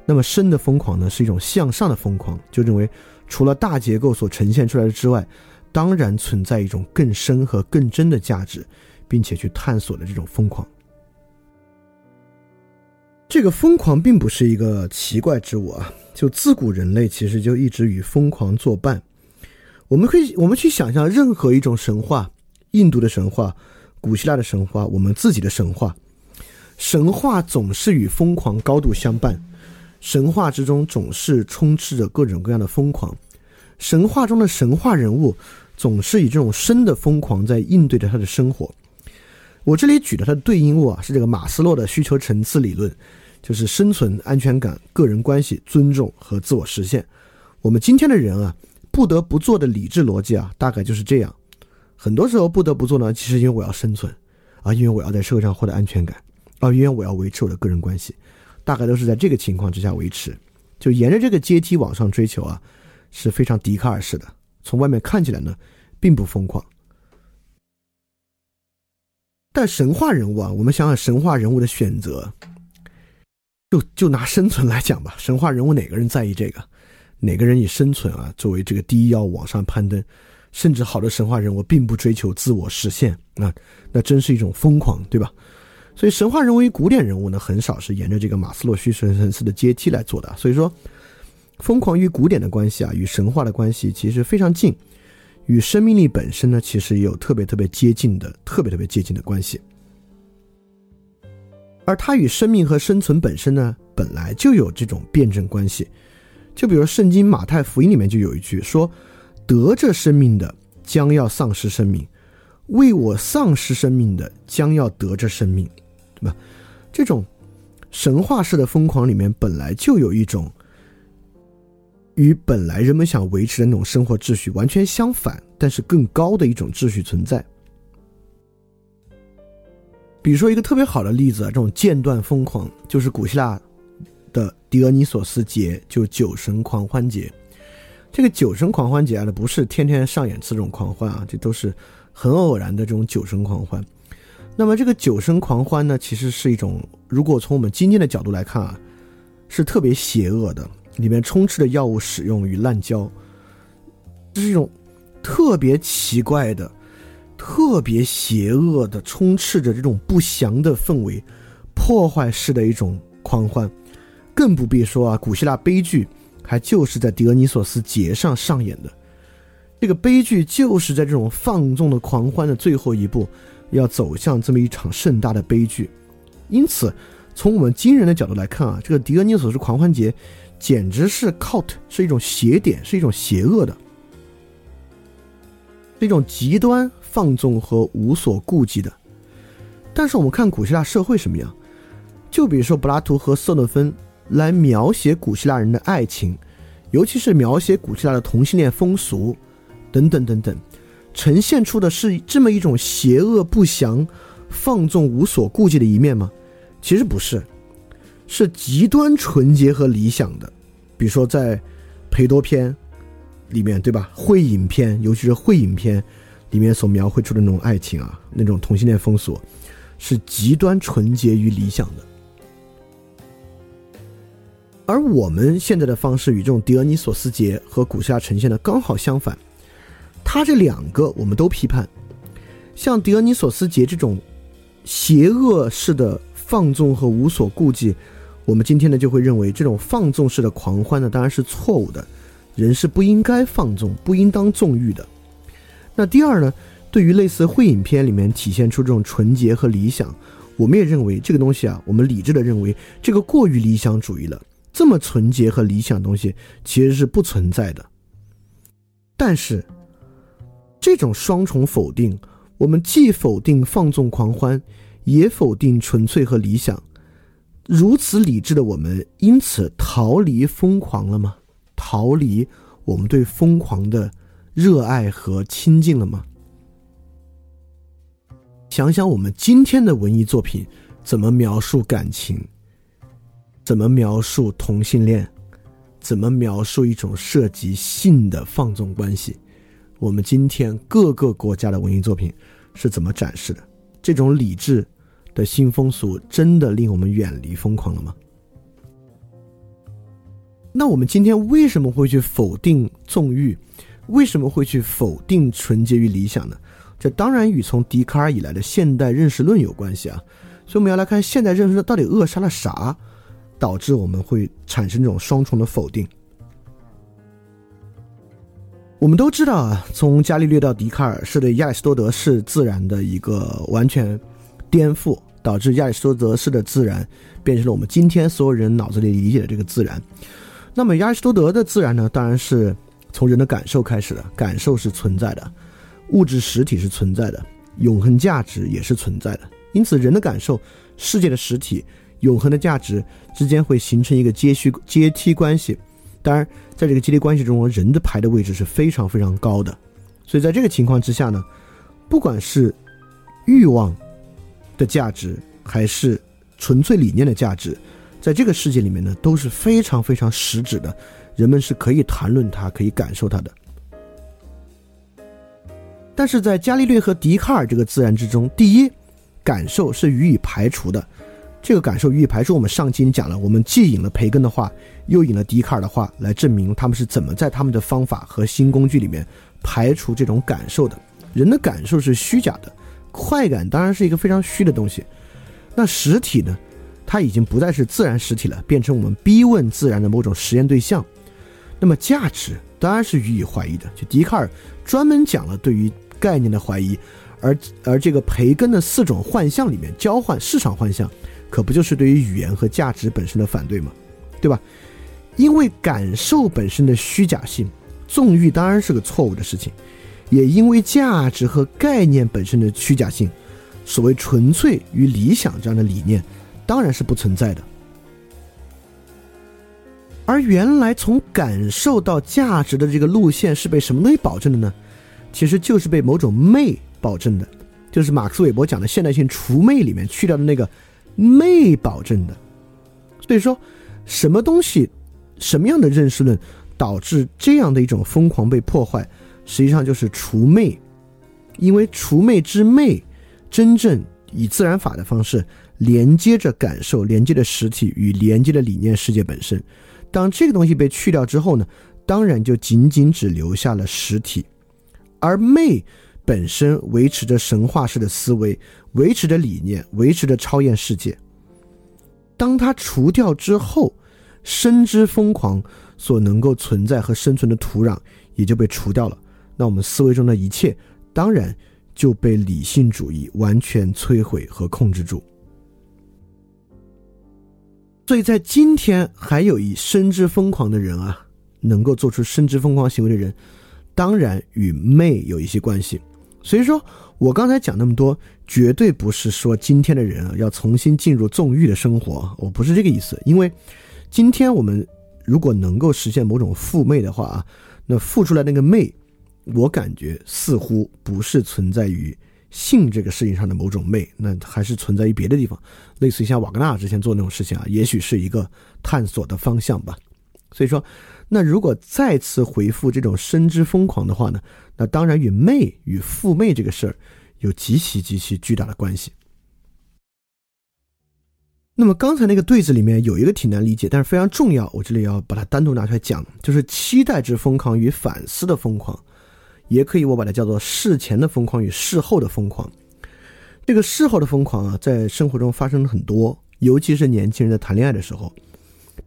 那么，生的疯狂呢，是一种向上的疯狂，就认为除了大结构所呈现出来的之外，当然存在一种更深和更真的价值，并且去探索的这种疯狂。这个疯狂并不是一个奇怪之物啊，就自古人类其实就一直与疯狂作伴。我们可以，我们去想象任何一种神话，印度的神话、古希腊的神话、我们自己的神话，神话总是与疯狂高度相伴。神话之中总是充斥着各种各样的疯狂，神话中的神话人物总是以这种生的疯狂在应对着他的生活。我这里举的它的对应物啊，是这个马斯洛的需求层次理论。就是生存、安全感、个人关系、尊重和自我实现。我们今天的人啊，不得不做的理智逻辑啊，大概就是这样。很多时候不得不做呢，其实因为我要生存，啊，因为我要在社会上获得安全感，啊，因为我要维持我的个人关系，大概都是在这个情况之下维持。就沿着这个阶梯往上追求啊，是非常笛卡尔式的。从外面看起来呢，并不疯狂。但神话人物啊，我们想想神话人物的选择。就就拿生存来讲吧，神话人物哪个人在意这个？哪个人以生存啊作为这个第一要往上攀登？甚至好的神话人物并不追求自我实现，那那真是一种疯狂，对吧？所以神话人物与古典人物呢，很少是沿着这个马斯洛需求层次的阶梯来做的。所以说，疯狂与古典的关系啊，与神话的关系其实非常近，与生命力本身呢，其实也有特别特别接近的、特别特别接近的关系。而它与生命和生存本身呢，本来就有这种辩证关系。就比如圣经马太福音里面就有一句说：“得着生命的将要丧失生命，为我丧失生命的将要得着生命。”对吧？这种神话式的疯狂里面本来就有一种与本来人们想维持的那种生活秩序完全相反，但是更高的一种秩序存在。比如说一个特别好的例子啊，这种间断疯狂就是古希腊的狄俄尼索斯节，就酒神狂欢节。这个酒神狂欢节啊，不是天天上演这种狂欢啊，这都是很偶然的这种酒神狂欢。那么这个酒神狂欢呢，其实是一种，如果从我们今天的角度来看啊，是特别邪恶的，里面充斥着药物使用与滥交，这是一种特别奇怪的。特别邪恶的，充斥着这种不祥的氛围，破坏式的一种狂欢，更不必说啊，古希腊悲剧还就是在狄俄尼索斯节上上演的。这个悲剧就是在这种放纵的狂欢的最后一步，要走向这么一场盛大的悲剧。因此，从我们今人的角度来看啊，这个狄俄尼索斯狂欢节简直是 cult，是一种邪点，是一种邪恶的，是一种极端。放纵和无所顾忌的但是我们看古希腊社会什么样？就比如说柏拉图和色诺芬来描写古希腊人的爱情，尤其是描写古希腊的同性恋风俗，等等等等，呈现出的是这么一种邪恶不祥、放纵无所顾忌的一面吗？其实不是，是极端纯洁和理想的。比如说在裴多篇里面，对吧？会影片，尤其是会影片里面所描绘出的那种爱情啊，那种同性恋风俗，是极端纯洁与理想的。而我们现在的方式与这种狄俄尼索斯节和古希腊呈现的刚好相反，他这两个我们都批判。像狄俄尼索斯节这种邪恶式的放纵和无所顾忌，我们今天呢就会认为这种放纵式的狂欢呢当然是错误的，人是不应该放纵、不应当纵欲的。那第二呢，对于类似会影片里面体现出这种纯洁和理想，我们也认为这个东西啊，我们理智的认为这个过于理想主义了。这么纯洁和理想的东西其实是不存在的，但是这种双重否定，我们既否定放纵狂欢，也否定纯粹和理想。如此理智的我们，因此逃离疯狂了吗？逃离我们对疯狂的热爱和亲近了吗？想想我们今天的文艺作品怎么描述感情？怎么描述同性恋？怎么描述一种涉及性的放纵关系？我们今天各个国家的文艺作品是怎么展示的？这种理智的新风俗真的令我们远离疯狂了吗？那我们今天为什么会去否定纵欲？为什么会去否定纯洁与理想呢？这当然与从笛卡尔以来的现代认识论有关系啊。所以我们要来看现代认识论到底扼杀了啥？导致我们会产生这种双重的否定。我们都知道啊，从伽利略到笛卡尔是对亚里士多德式自然的一个完全颠覆，导致亚里士多德式的自然变成了我们今天所有人脑子里理解的这个自然。那么亚里士多德的自然呢，当然是从人的感受开始的，感受是存在的，物质实体是存在的，永恒价值也是存在的。因此，人的感受，世界的实体。永恒的价值之间会形成一个阶序阶梯关系，当然，在这个阶梯关系中，人的排的位置是非常非常高的，所以在这个情况之下呢，不管是欲望的价值，还是纯粹理念的价值，在这个世界里面呢，都是非常非常实质的，人们是可以谈论它，可以感受它的。但是在伽利略和笛卡尔这个自然之中，第一，感受是予以排除的。这个感受予以排除。我们上期讲了，我们既引了培根的话，又引了笛卡尔的话，来证明他们是怎么在他们的方法和新工具里面排除这种感受的。人的感受是虚假的，快感当然是一个非常虚的东西。那实体呢？它已经不再是自然实体了，变成我们逼问自然的某种实验对象。那么价值当然是予以怀疑的。就笛卡尔专门讲了对于概念的怀疑，而而这个培根的四种幻象里面，交换市场幻象。可不就是对于语言和价值本身的反对吗？对吧？因为感受本身的虚假性，纵欲当然是个错误的事情；也因为价值和概念本身的虚假性，所谓纯粹与理想这样的理念当然是不存在的。而原来从感受到价值的这个路线是被什么东西保证的呢？其实就是被某种魅保证的，就是马克思韦伯讲的现代性除魅里面去掉的那个。魅保证的，所以说，什么东西，什么样的认识论导致这样的一种疯狂被破坏，实际上就是除魅，因为除魅之魅，真正以自然法的方式连接着感受，连接着实体与连接的理念世界本身。当这个东西被去掉之后呢，当然就仅仅只留下了实体，而魅。本身维持着神话式的思维，维持着理念，维持着超验世界。当它除掉之后，深知疯狂所能够存在和生存的土壤也就被除掉了。那我们思维中的一切，当然就被理性主义完全摧毁和控制住。所以在今天，还有一深知疯狂的人啊，能够做出深知疯狂行为的人，当然与媚有一些关系。所以说我刚才讲那么多，绝对不是说今天的人啊要重新进入纵欲的生活，我不是这个意思。因为今天我们如果能够实现某种复媚的话啊，那复出来那个媚，我感觉似乎不是存在于性这个事情上的某种媚，那还是存在于别的地方，类似于像瓦格纳之前做那种事情啊，也许是一个探索的方向吧。所以说。那如果再次回复这种深知疯狂的话呢？那当然与媚与复媚这个事儿有极其极其巨大的关系。那么刚才那个对子里面有一个挺难理解，但是非常重要，我这里要把它单独拿出来讲，就是期待之疯狂与反思的疯狂，也可以我把它叫做事前的疯狂与事后的疯狂。这个事后的疯狂啊，在生活中发生了很多，尤其是年轻人在谈恋爱的时候。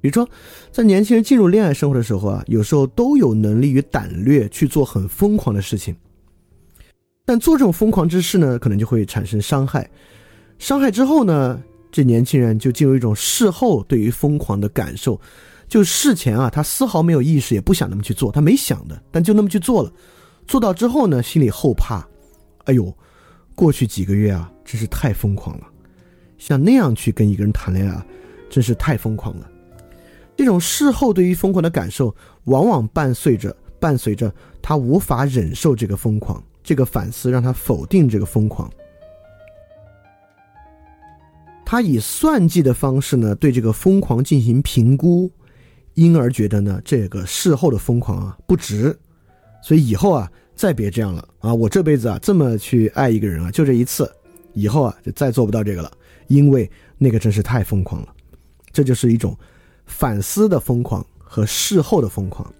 比如说，在年轻人进入恋爱生活的时候啊，有时候都有能力与胆略去做很疯狂的事情，但做这种疯狂之事呢，可能就会产生伤害。伤害之后呢，这年轻人就进入一种事后对于疯狂的感受，就事前啊，他丝毫没有意识，也不想那么去做，他没想的，但就那么去做了。做到之后呢，心里后怕，哎呦，过去几个月啊，真是太疯狂了，像那样去跟一个人谈恋爱，真是太疯狂了。这种事后对于疯狂的感受，往往伴随着伴随着他无法忍受这个疯狂，这个反思让他否定这个疯狂。他以算计的方式呢，对这个疯狂进行评估，因而觉得呢，这个事后的疯狂啊不值，所以以后啊再别这样了啊！我这辈子啊这么去爱一个人啊，就这一次，以后啊就再做不到这个了，因为那个真是太疯狂了。这就是一种。反思的疯狂和事后的疯狂，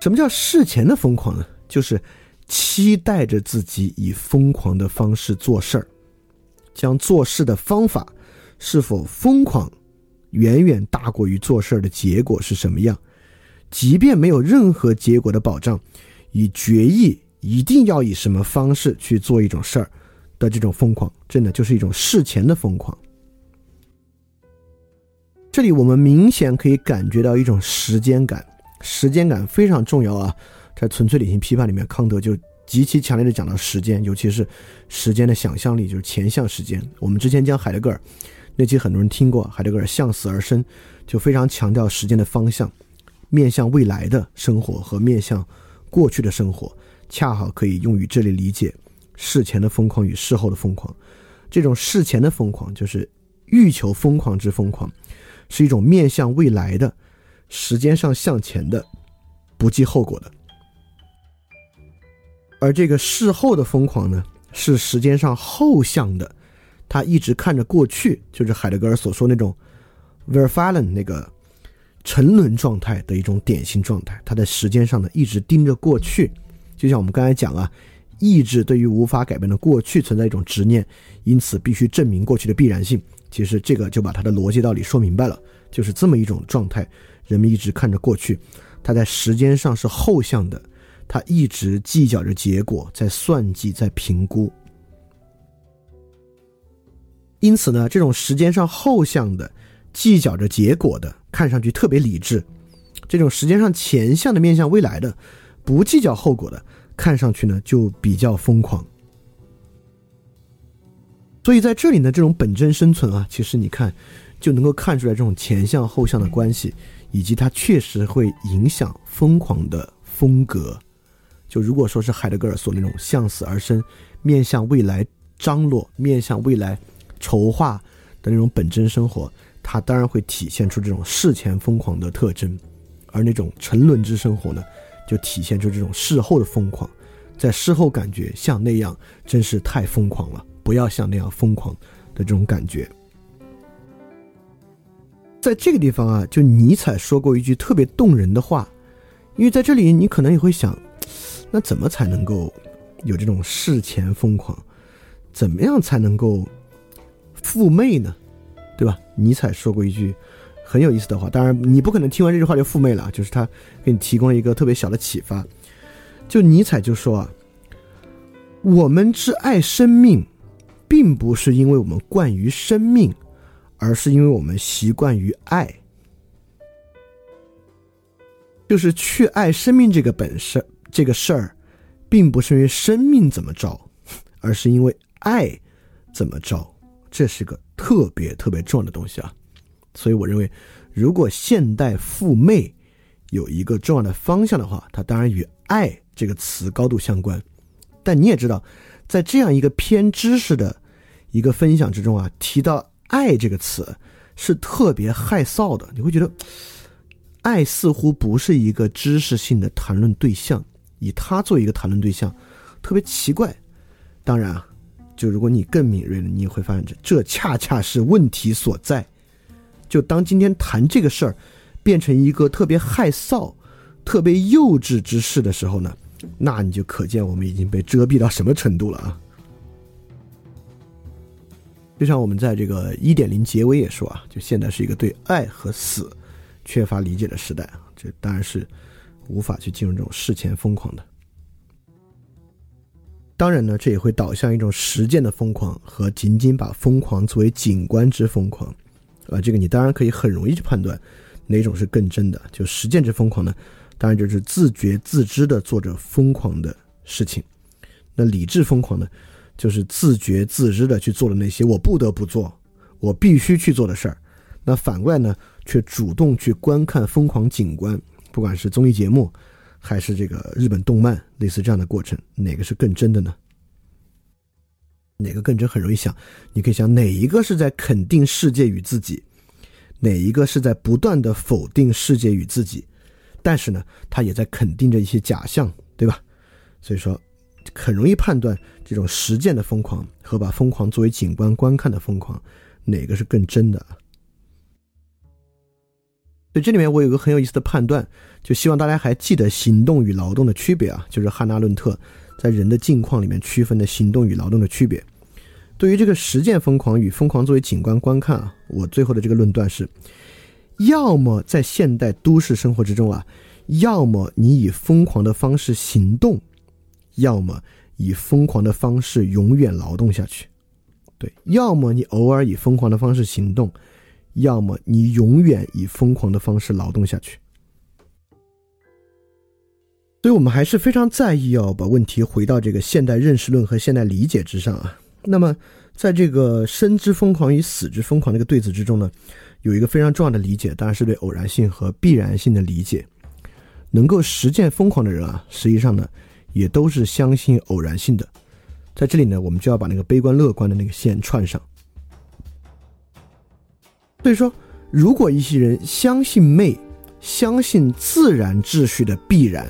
什么叫事前的疯狂呢？就是期待着自己以疯狂的方式做事儿，将做事的方法是否疯狂，远远大过于做事儿的结果是什么样。即便没有任何结果的保障，以决议一定要以什么方式去做一种事儿的这种疯狂，真的就是一种事前的疯狂。这里我们明显可以感觉到一种时间感，时间感非常重要啊！在《纯粹理性批判》里面，康德就极其强烈的讲到时间，尤其是时间的想象力，就是前向时间。我们之前讲海德格尔那期，很多人听过，海德格尔向死而生，就非常强调时间的方向，面向未来的生活和面向过去的生活，恰好可以用于这里理解事前的疯狂与事后的疯狂。这种事前的疯狂，就是欲求疯狂之疯狂。是一种面向未来的、时间上向前的、不计后果的；而这个事后的疯狂呢，是时间上后向的，他一直看着过去，就是海德格尔所说那种 verfallen 那个沉沦状态的一种典型状态。他在时间上呢，一直盯着过去，就像我们刚才讲啊，意志对于无法改变的过去存在一种执念，因此必须证明过去的必然性。其实这个就把他的逻辑道理说明白了，就是这么一种状态。人们一直看着过去，他在时间上是后向的，他一直计较着结果，在算计，在评估。因此呢，这种时间上后向的、计较着结果的，看上去特别理智；这种时间上前向的、面向未来的、不计较后果的，看上去呢就比较疯狂。所以在这里呢，这种本真生存啊，其实你看，就能够看出来这种前向后向的关系，以及它确实会影响疯狂的风格。就如果说是海德格尔说那种向死而生、面向未来张罗、面向未来筹划的那种本真生活，它当然会体现出这种事前疯狂的特征；而那种沉沦之生活呢，就体现出这种事后的疯狂，在事后感觉像那样，真是太疯狂了。不要像那样疯狂的这种感觉，在这个地方啊，就尼采说过一句特别动人的话，因为在这里你可能也会想，那怎么才能够有这种事前疯狂？怎么样才能够复媚呢？对吧？尼采说过一句很有意思的话，当然你不可能听完这句话就复媚了，就是他给你提供一个特别小的启发。就尼采就说啊，我们之爱生命。并不是因为我们惯于生命，而是因为我们习惯于爱。就是去爱生命这个本事，这个事儿，并不是因为生命怎么着，而是因为爱怎么着。这是个特别特别重要的东西啊。所以我认为，如果现代父媚有一个重要的方向的话，它当然与“爱”这个词高度相关。但你也知道，在这样一个偏知识的一个分享之中啊，提到“爱”这个词是特别害臊的。你会觉得，爱似乎不是一个知识性的谈论对象，以它作为一个谈论对象，特别奇怪。当然啊，就如果你更敏锐了，你也会发现这这恰恰是问题所在。就当今天谈这个事儿，变成一个特别害臊、特别幼稚之事的时候呢，那你就可见我们已经被遮蔽到什么程度了啊！就像我们在这个一点零结尾也说啊，就现在是一个对爱和死缺乏理解的时代啊，这当然是无法去进入这种事前疯狂的。当然呢，这也会导向一种实践的疯狂和仅仅把疯狂作为景观之疯狂。啊，这个你当然可以很容易去判断，哪种是更真的。就实践之疯狂呢，当然就是自觉自知的做着疯狂的事情。那理智疯狂呢，就是自觉自知的去做了那些我不得不做、我必须去做的事儿。那反过来呢，却主动去观看疯狂景观，不管是综艺节目，还是这个日本动漫，类似这样的过程，哪个是更真的呢？哪个更真很容易想，你可以想哪一个是在肯定世界与自己，哪一个是在不断的否定世界与自己，但是呢，他也在肯定着一些假象，对吧？所以说，很容易判断这种实践的疯狂和把疯狂作为景观观看的疯狂，哪个是更真的。所以这里面我有个很有意思的判断，就希望大家还记得行动与劳动的区别啊，就是汉娜论特。在人的境况里面区分的行动与劳动的区别，对于这个实践疯狂与疯狂作为景观观看啊，我最后的这个论断是：要么在现代都市生活之中啊，要么你以疯狂的方式行动，要么以疯狂的方式永远劳动下去。对，要么你偶尔以疯狂的方式行动，要么你永远以疯狂的方式劳动下去。所以我们还是非常在意要把问题回到这个现代认识论和现代理解之上啊。那么，在这个生之疯狂与死之疯狂这个对子之中呢，有一个非常重要的理解，当然是对偶然性和必然性的理解。能够实践疯狂的人啊，实际上呢，也都是相信偶然性的。在这里呢，我们就要把那个悲观乐观的那个线串上。所以说，如果一些人相信魅，相信自然秩序的必然。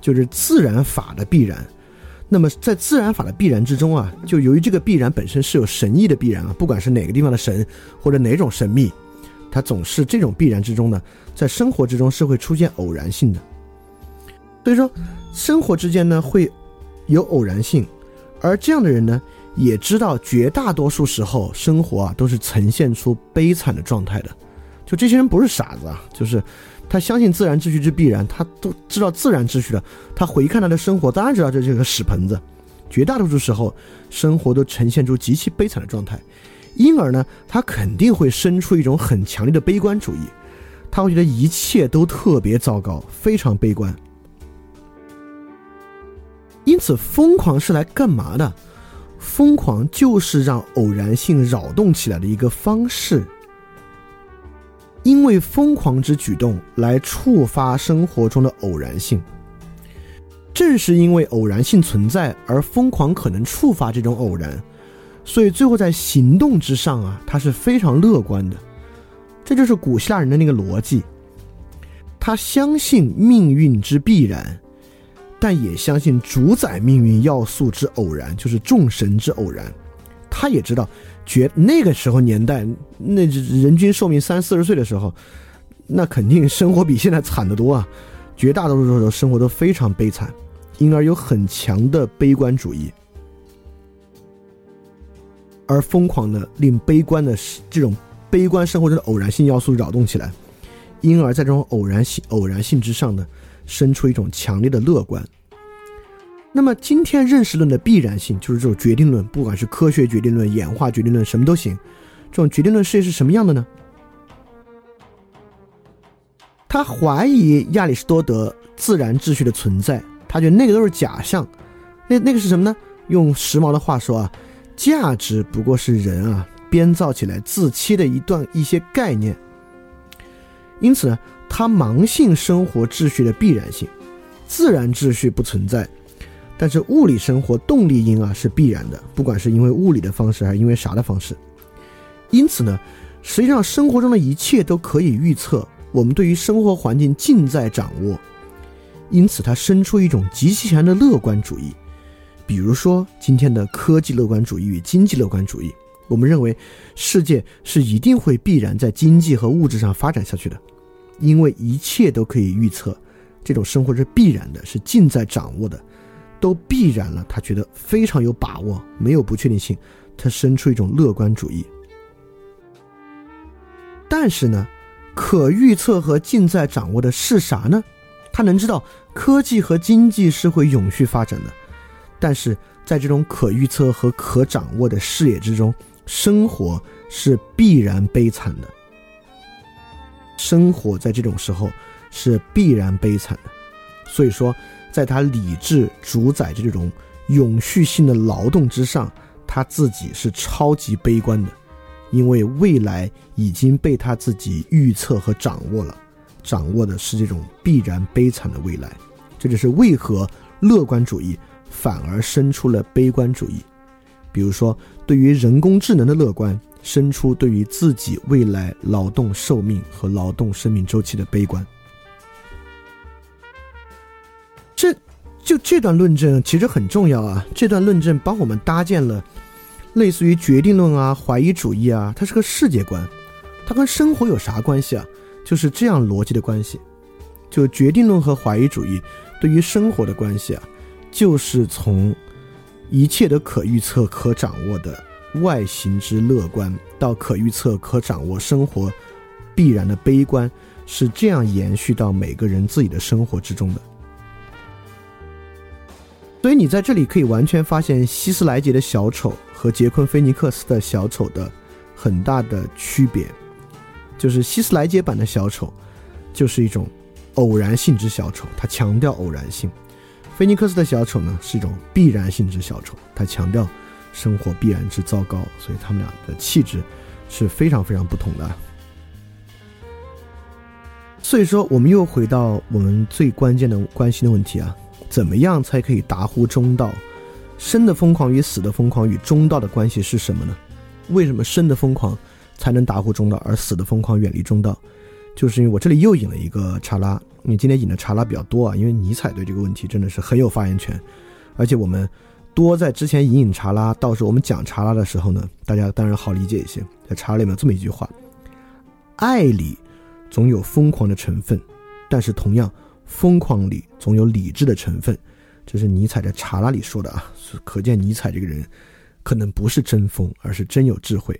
就是自然法的必然，那么在自然法的必然之中啊，就由于这个必然本身是有神意的必然啊，不管是哪个地方的神或者哪种神秘，它总是这种必然之中呢，在生活之中是会出现偶然性的。所以说，生活之间呢会有偶然性，而这样的人呢，也知道绝大多数时候生活啊都是呈现出悲惨的状态的。就这些人不是傻子啊，就是。他相信自然秩序之必然，他都知道自然秩序的。他回看他的生活，当然知道这是个屎盆子。绝大多数时候，生活都呈现出极其悲惨的状态，因而呢，他肯定会生出一种很强烈的悲观主义。他会觉得一切都特别糟糕，非常悲观。因此，疯狂是来干嘛的？疯狂就是让偶然性扰动起来的一个方式。因为疯狂之举动来触发生活中的偶然性，正是因为偶然性存在而疯狂可能触发这种偶然，所以最后在行动之上啊，他是非常乐观的。这就是古希腊人的那个逻辑，他相信命运之必然，但也相信主宰命运要素之偶然，就是众神之偶然。他也知道。绝那个时候年代，那人均寿命三四十岁的时候，那肯定生活比现在惨得多啊！绝大多数时候生活都非常悲惨，因而有很强的悲观主义，而疯狂的令悲观的这种悲观生活中的偶然性要素扰动起来，因而在这种偶然性偶然性之上呢，生出一种强烈的乐观。那么今天认识论的必然性就是这种决定论，不管是科学决定论、演化决定论，什么都行。这种决定论世界是什么样的呢？他怀疑亚里士多德自然秩序的存在，他觉得那个都是假象，那那个是什么呢？用时髦的话说啊，价值不过是人啊编造起来自欺的一段一些概念。因此呢，他盲信生活秩序的必然性，自然秩序不存在，但是物理生活动力因啊是必然的，不管是因为物理的方式还是因为啥的方式。因此呢，实际上生活中的一切都可以预测，我们对于生活环境尽在掌握。因此，他生出一种极其强的乐观主义。比如说，今天的科技乐观主义与经济乐观主义，我们认为世界是一定会必然在经济和物质上发展下去的，因为一切都可以预测，这种生活是必然的，是尽在掌握的，都必然了。他觉得非常有把握，没有不确定性，他生出一种乐观主义。但是呢，可预测和尽在掌握的是啥呢？他能知道科技和经济是会永续发展的。但是在这种可预测和可掌握的视野之中，生活是必然悲惨的。生活在这种时候是必然悲惨的，所以说，在他理智主宰着这种永续性的劳动之上，他自己是超级悲观的，因为未来已经被他自己预测和掌握了，掌握的是这种必然悲惨的未来。这就是为何乐观主义。反而生出了悲观主义，比如说对于人工智能的乐观，生出对于自己未来劳动寿命和劳动生命周期的悲观。这就这段论证其实很重要啊！这段论证帮我们搭建了类似于决定论啊、怀疑主义啊，它是个世界观，它跟生活有啥关系啊？就是这样逻辑的关系，就决定论和怀疑主义对于生活的关系啊。就是从一切的可预测、可掌握的外形之乐观，到可预测、可掌握生活必然的悲观，是这样延续到每个人自己的生活之中的。所以你在这里可以完全发现希斯莱杰的小丑和杰昆·菲尼克斯的小丑的很大的区别，就是希斯莱杰版的小丑就是一种偶然性之小丑，他强调偶然性。菲尼克斯的小丑呢，是一种必然性之小丑，他强调生活必然之糟糕，所以他们俩的气质是非常非常不同的。所以说，我们又回到我们最关键的关心的问题啊，怎么样才可以达乎中道？生的疯狂与死的疯狂与中道的关系是什么呢？为什么生的疯狂才能达乎中道，而死的疯狂远离中道？就是因为我这里又引了一个查拉，你今天引的查拉比较多啊，因为尼采对这个问题真的是很有发言权，而且我们多在之前引引查拉，到时候我们讲查拉的时候呢，大家当然好理解一些。在查拉里面这么一句话：爱里总有疯狂的成分，但是同样疯狂里总有理智的成分。这是尼采在查拉里说的啊，可见尼采这个人可能不是真疯，而是真有智慧。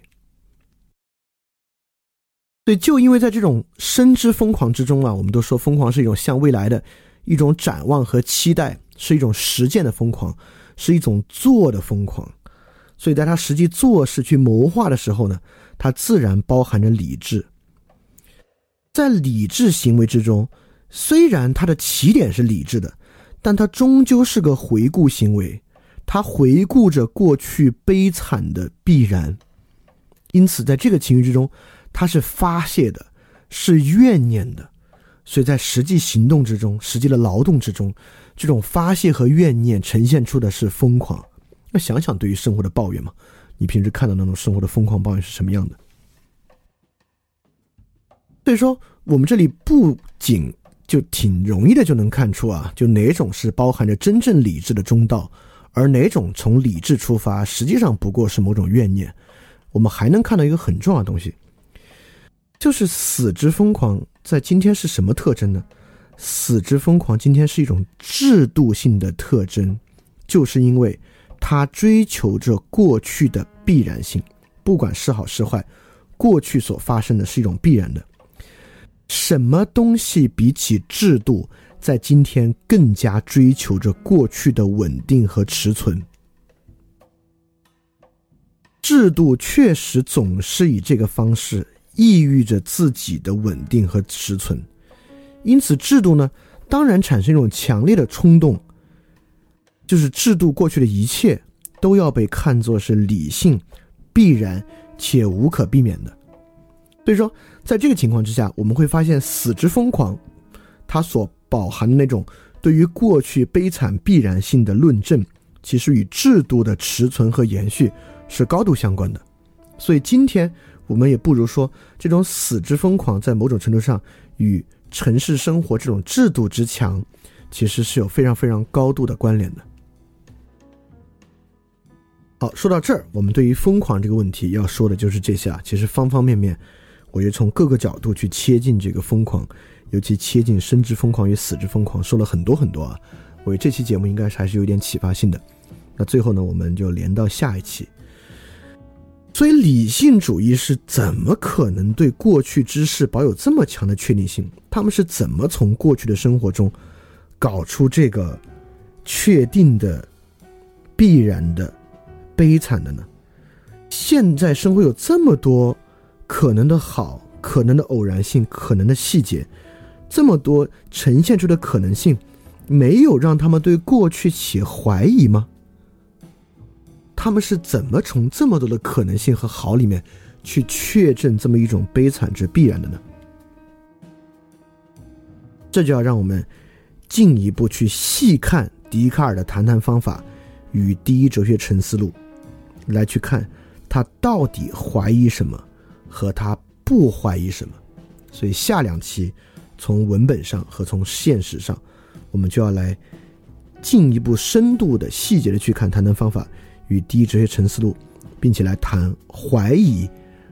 对，就因为在这种深知疯狂之中啊，我们都说疯狂是一种向未来的一种展望和期待，是一种实践的疯狂，是一种做的疯狂。所以在他实际做事去谋划的时候呢，他自然包含着理智。在理智行为之中，虽然他的起点是理智的，但他终究是个回顾行为，他回顾着过去悲惨的必然。因此，在这个情绪之中。他是发泄的，是怨念的，所以在实际行动之中，实际的劳动之中，这种发泄和怨念呈现出的是疯狂。那想想对于生活的抱怨嘛，你平时看到那种生活的疯狂抱怨是什么样的？所以说，我们这里不仅就挺容易的就能看出啊，就哪种是包含着真正理智的中道，而哪种从理智出发，实际上不过是某种怨念。我们还能看到一个很重要的东西。就是死之疯狂，在今天是什么特征呢？死之疯狂今天是一种制度性的特征，就是因为它追求着过去的必然性，不管是好是坏，过去所发生的是一种必然的。什么东西比起制度，在今天更加追求着过去的稳定和持存？制度确实总是以这个方式。抑郁着自己的稳定和持存，因此制度呢，当然产生一种强烈的冲动，就是制度过去的一切都要被看作是理性、必然且无可避免的。所以说，在这个情况之下，我们会发现死之疯狂，它所饱含的那种对于过去悲惨必然性的论证，其实与制度的持存和延续是高度相关的。所以今天我们也不如说，这种死之疯狂在某种程度上与城市生活这种制度之强，其实是有非常非常高度的关联的。好，说到这儿，我们对于疯狂这个问题要说的就是这些啊。其实方方面面。我觉得从各个角度去切进这个疯狂，尤其切近生之疯狂与死之疯狂，说了很多很多啊。我觉得这期节目应该是还是有点启发性的。那最后呢，我们就连到下一期。所以，理性主义是怎么可能对过去之事保有这么强的确定性？他们是怎么从过去的生活中搞出这个确定的、必然的、悲惨的呢？现在生活有这么多。可能的好，可能的偶然性，可能的细节，这么多呈现出的可能性，没有让他们对过去起怀疑吗？他们是怎么从这么多的可能性和好里面去确证这么一种悲惨之必然的呢？这就要让我们进一步去细看笛卡尔的谈谈方法与第一哲学沉思录，来去看他到底怀疑什么。和他不怀疑什么，所以下两期从文本上和从现实上，我们就要来进一步深度的细节的去看谈谈方法与第一哲学沉思录，并且来谈怀疑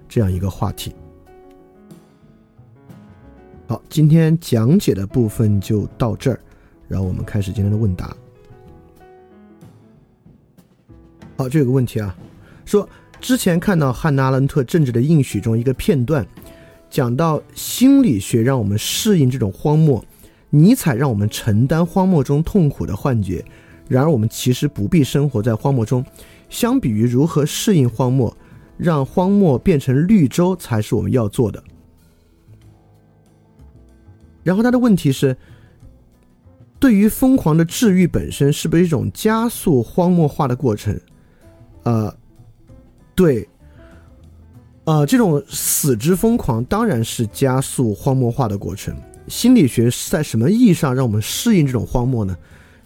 这样一个话题。好，今天讲解的部分就到这儿，然后我们开始今天的问答。好，这有个问题啊，说。之前看到汉娜·阿伦特《政治的应许》中一个片段，讲到心理学让我们适应这种荒漠，尼采让我们承担荒漠中痛苦的幻觉。然而，我们其实不必生活在荒漠中。相比于如何适应荒漠，让荒漠变成绿洲才是我们要做的。然后他的问题是：对于疯狂的治愈本身，是不是一种加速荒漠化的过程？呃。对，呃，这种死之疯狂当然是加速荒漠化的过程。心理学在什么意义上让我们适应这种荒漠呢？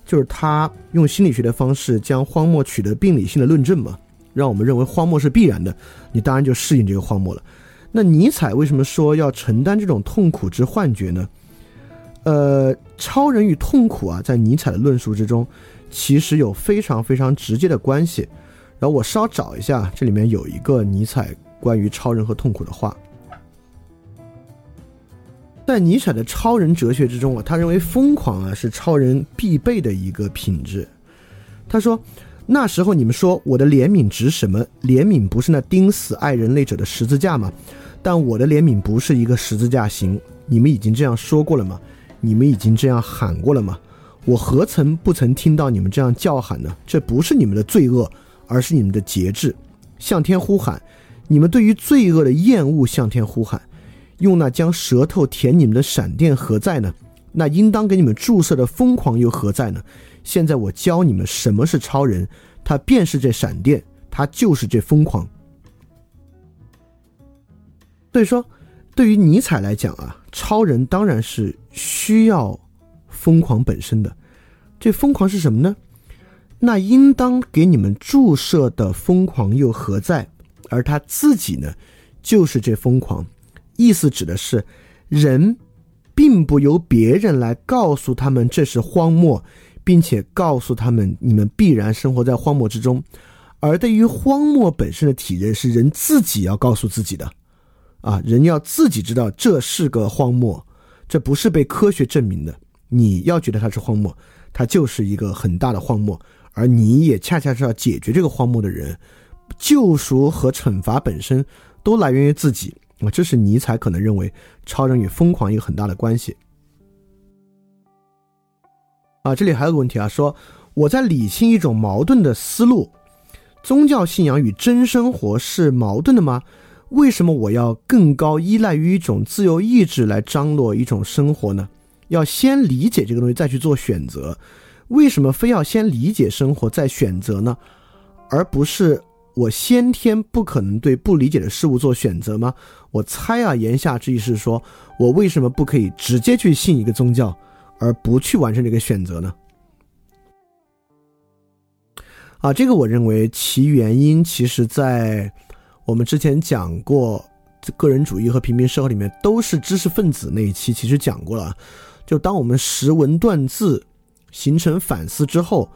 就是他用心理学的方式将荒漠取得病理性的论证嘛，让我们认为荒漠是必然的，你当然就适应这个荒漠了。那尼采为什么说要承担这种痛苦之幻觉呢？呃，超人与痛苦啊，在尼采的论述之中，其实有非常非常直接的关系。然后我稍找一下，这里面有一个尼采关于超人和痛苦的话。在尼采的超人哲学之中啊，他认为疯狂啊是超人必备的一个品质。他说：“那时候你们说我的怜悯值什么？怜悯不是那钉死爱人类者的十字架吗？但我的怜悯不是一个十字架形。你们已经这样说过了吗？你们已经这样喊过了吗？我何曾不曾听到你们这样叫喊呢？这不是你们的罪恶。”而是你们的节制，向天呼喊，你们对于罪恶的厌恶向天呼喊，用那将舌头舔你们的闪电何在呢？那应当给你们注射的疯狂又何在呢？现在我教你们什么是超人，他便是这闪电，他就是这疯狂。所以说，对于尼采来讲啊，超人当然是需要疯狂本身的。这疯狂是什么呢？那应当给你们注射的疯狂又何在？而他自己呢，就是这疯狂。意思指的是，人并不由别人来告诉他们这是荒漠，并且告诉他们你们必然生活在荒漠之中。而对于荒漠本身的体认，是人自己要告诉自己的。啊，人要自己知道这是个荒漠，这不是被科学证明的。你要觉得它是荒漠，它就是一个很大的荒漠。而你也恰恰是要解决这个荒漠的人，救赎和惩罚本身都来源于自己啊！这是尼采可能认为超人与疯狂一个很大的关系啊！这里还有个问题啊，说我在理清一种矛盾的思路：宗教信仰与真生活是矛盾的吗？为什么我要更高依赖于一种自由意志来张罗一种生活呢？要先理解这个东西，再去做选择。为什么非要先理解生活再选择呢？而不是我先天不可能对不理解的事物做选择吗？我猜啊，言下之意是说我为什么不可以直接去信一个宗教，而不去完成这个选择呢？啊，这个我认为其原因，其实在我们之前讲过个人主义和平民社会里面，都是知识分子那一期其实讲过了。就当我们识文断字，形成反思之后，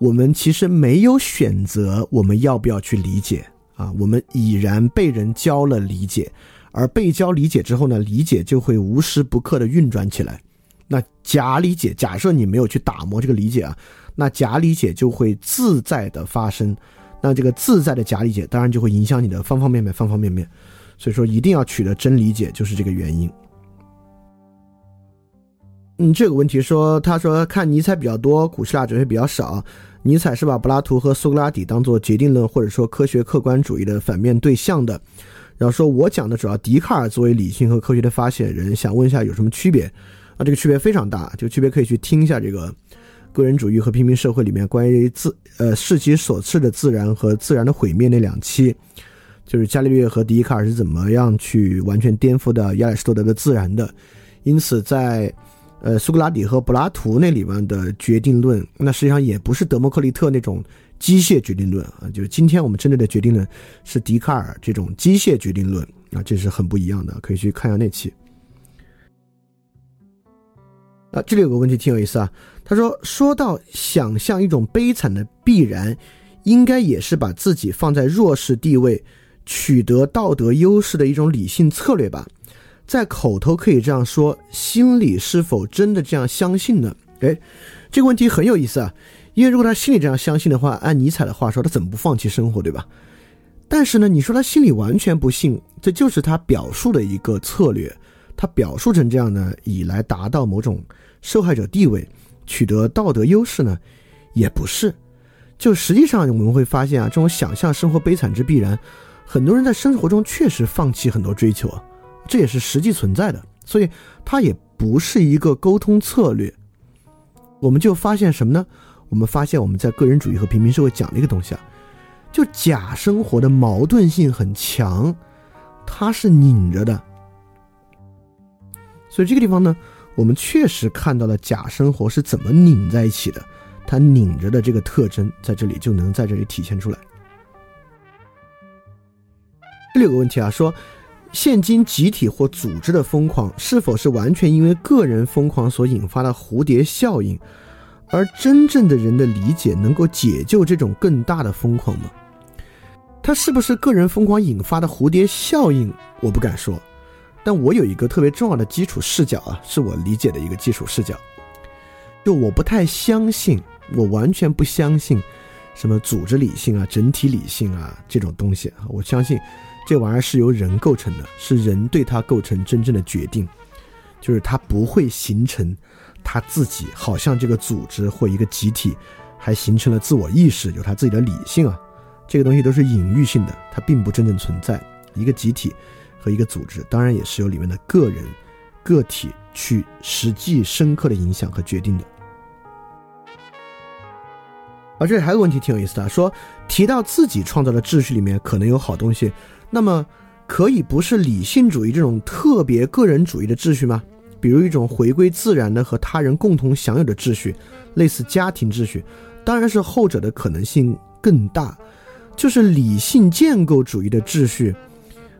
我们其实没有选择我们要不要去理解啊，我们已然被人教了理解，而被教理解之后呢，理解就会无时不刻的运转起来。那假理解，假设你没有去打磨这个理解啊。那假理解就会自在的发生，那这个自在的假理解当然就会影响你的方方面面、方方面面，所以说一定要取得真理解，就是这个原因。嗯，这个问题说，他说看尼采比较多，古希腊哲学比较少。尼采是把柏拉图和苏格拉底当做决定论或者说科学客观主义的反面对象的。然后说我讲的主要笛卡尔作为理性和科学的发现人，想问一下有什么区别？啊，这个区别非常大，这个区别可以去听一下这个。个人主义和平民社会里面关于自呃视其所赐的自然和自然的毁灭那两期，就是伽利略和笛卡尔是怎么样去完全颠覆的亚里士多德的自然的。因此，在呃苏格拉底和柏拉图那里面的决定论，那实际上也不是德谟克利特那种机械决定论啊，就是今天我们针对的决定论是笛卡尔这种机械决定论啊，这是很不一样的，可以去看一下那期。啊，这里有个问题挺有意思啊。他说：“说到想象一种悲惨的必然，应该也是把自己放在弱势地位，取得道德优势的一种理性策略吧。在口头可以这样说，心里是否真的这样相信呢？”哎，这个问题很有意思啊。因为如果他心里这样相信的话，按尼采的话说，他怎么不放弃生活，对吧？但是呢，你说他心里完全不信，这就是他表述的一个策略。他表述成这样呢，以来达到某种受害者地位，取得道德优势呢，也不是。就实际上我们会发现啊，这种想象生活悲惨之必然，很多人在生活中确实放弃很多追求啊，这也是实际存在的。所以它也不是一个沟通策略。我们就发现什么呢？我们发现我们在个人主义和平民社会讲的一个东西啊，就假生活的矛盾性很强，它是拧着的。所以这个地方呢，我们确实看到了假生活是怎么拧在一起的，它拧着的这个特征在这里就能在这里体现出来。这里有个问题啊，说现今集体或组织的疯狂是否是完全因为个人疯狂所引发的蝴蝶效应，而真正的人的理解能够解救这种更大的疯狂吗？它是不是个人疯狂引发的蝴蝶效应？我不敢说。但我有一个特别重要的基础视角啊，是我理解的一个基础视角，就我不太相信，我完全不相信什么组织理性啊、整体理性啊这种东西啊。我相信这玩意儿是由人构成的，是人对它构成真正的决定，就是它不会形成他自己，好像这个组织或一个集体还形成了自我意识，有他自己的理性啊。这个东西都是隐喻性的，它并不真正存在一个集体。和一个组织，当然也是由里面的个人、个体去实际深刻的影响和决定的。而这里还有个问题挺有意思的，说提到自己创造的秩序里面可能有好东西，那么可以不是理性主义这种特别个人主义的秩序吗？比如一种回归自然的和他人共同享有的秩序，类似家庭秩序，当然是后者的可能性更大，就是理性建构主义的秩序。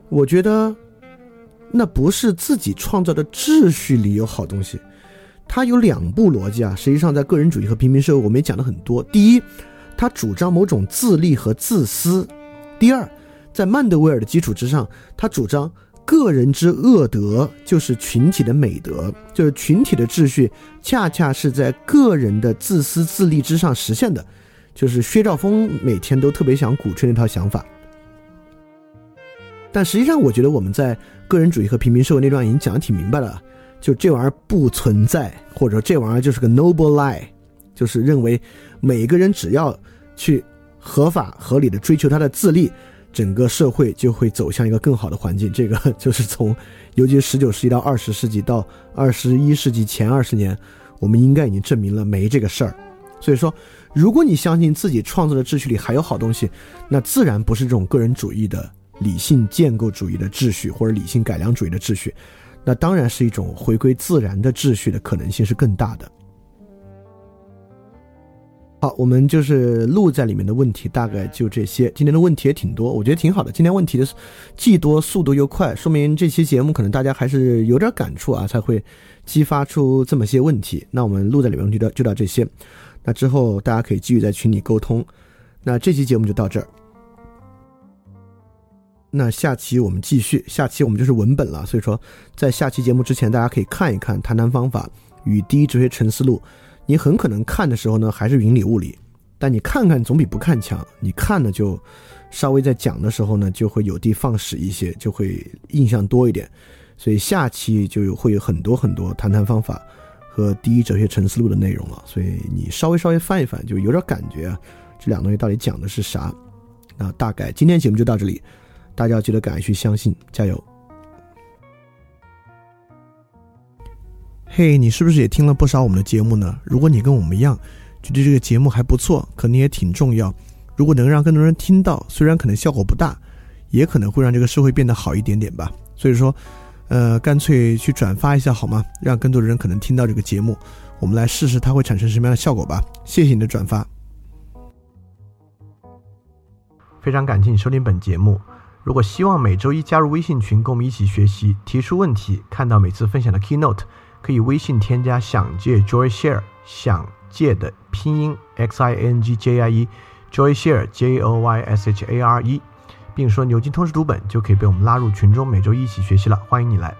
我觉得，那不是自己创造的秩序里有好东西，它有两步逻辑啊。实际上，在个人主义和平民社会，我们也讲了很多。第一，他主张某种自利和自私；第二，在曼德维尔的基础之上，他主张个人之恶德就是群体的美德，就是群体的秩序恰恰是在个人的自私自利之上实现的，就是薛兆丰每天都特别想鼓吹那套想法。但实际上，我觉得我们在个人主义和平民社会那段已经讲的挺明白了，就这玩意儿不存在，或者说这玩意儿就是个 noble lie，就是认为每个人只要去合法合理的追求他的自立，整个社会就会走向一个更好的环境。这个 就是从，尤其十九世纪到二十世纪到二十一世纪前二十年，我们应该已经证明了没这个事儿。所以说，如果你相信自己创造的秩序里还有好东西，那自然不是这种个人主义的理性建构主义的秩序或者理性改良主义的秩序，那当然是一种回归自然的秩序的可能性是更大的。好，我们就是录在里面的问题，大概就这些。今天的问题也挺多，我觉得挺好的。今天问题的既多，速度又快，说明这期节目可能大家还是有点感触啊，才会激发出这么些问题。那我们录在里面问题的就到这些，那之后大家可以继续在群里沟通。那这期节目就到这儿，那下期我们继续，下期我们就是文本了。所以说，在下期节目之前，大家可以看一看《谈谈方法与第一哲学沉思录》。你很可能看的时候呢，还是云里雾里，但你看看总比不看强。你看呢，就稍微在讲的时候呢，就会有的放矢一些，就会印象多一点。所以下期就有会有很多很多谈谈方法和第一哲学沉思录的内容了。所以你稍微稍微翻一翻，就有点感觉啊，这两个东西到底讲的是啥？那大概今天节目就到这里，大家要记得敢于去相信，加油！嘿，你是不是也听了不少我们的节目呢？如果你跟我们一样，觉得这个节目还不错，可能也挺重要。如果能让更多人听到，虽然可能效果不大，也可能会让这个社会变得好一点点吧。所以说，呃，干脆去转发一下好吗？让更多的人可能听到这个节目，我们来试试它会产生什么样的效果吧。谢谢你的转发，非常感谢你收听本节目。如果希望每周一加入微信群，跟我们一起学习，提出问题，看到每次分享的 keynote。可以微信添加“想借 Joy Share”，想借的拼音 x i n g j i e，Joy Share j o y s h a r e，并说“牛津通识读本”，就可以被我们拉入群中，每周一起学习了。欢迎你来。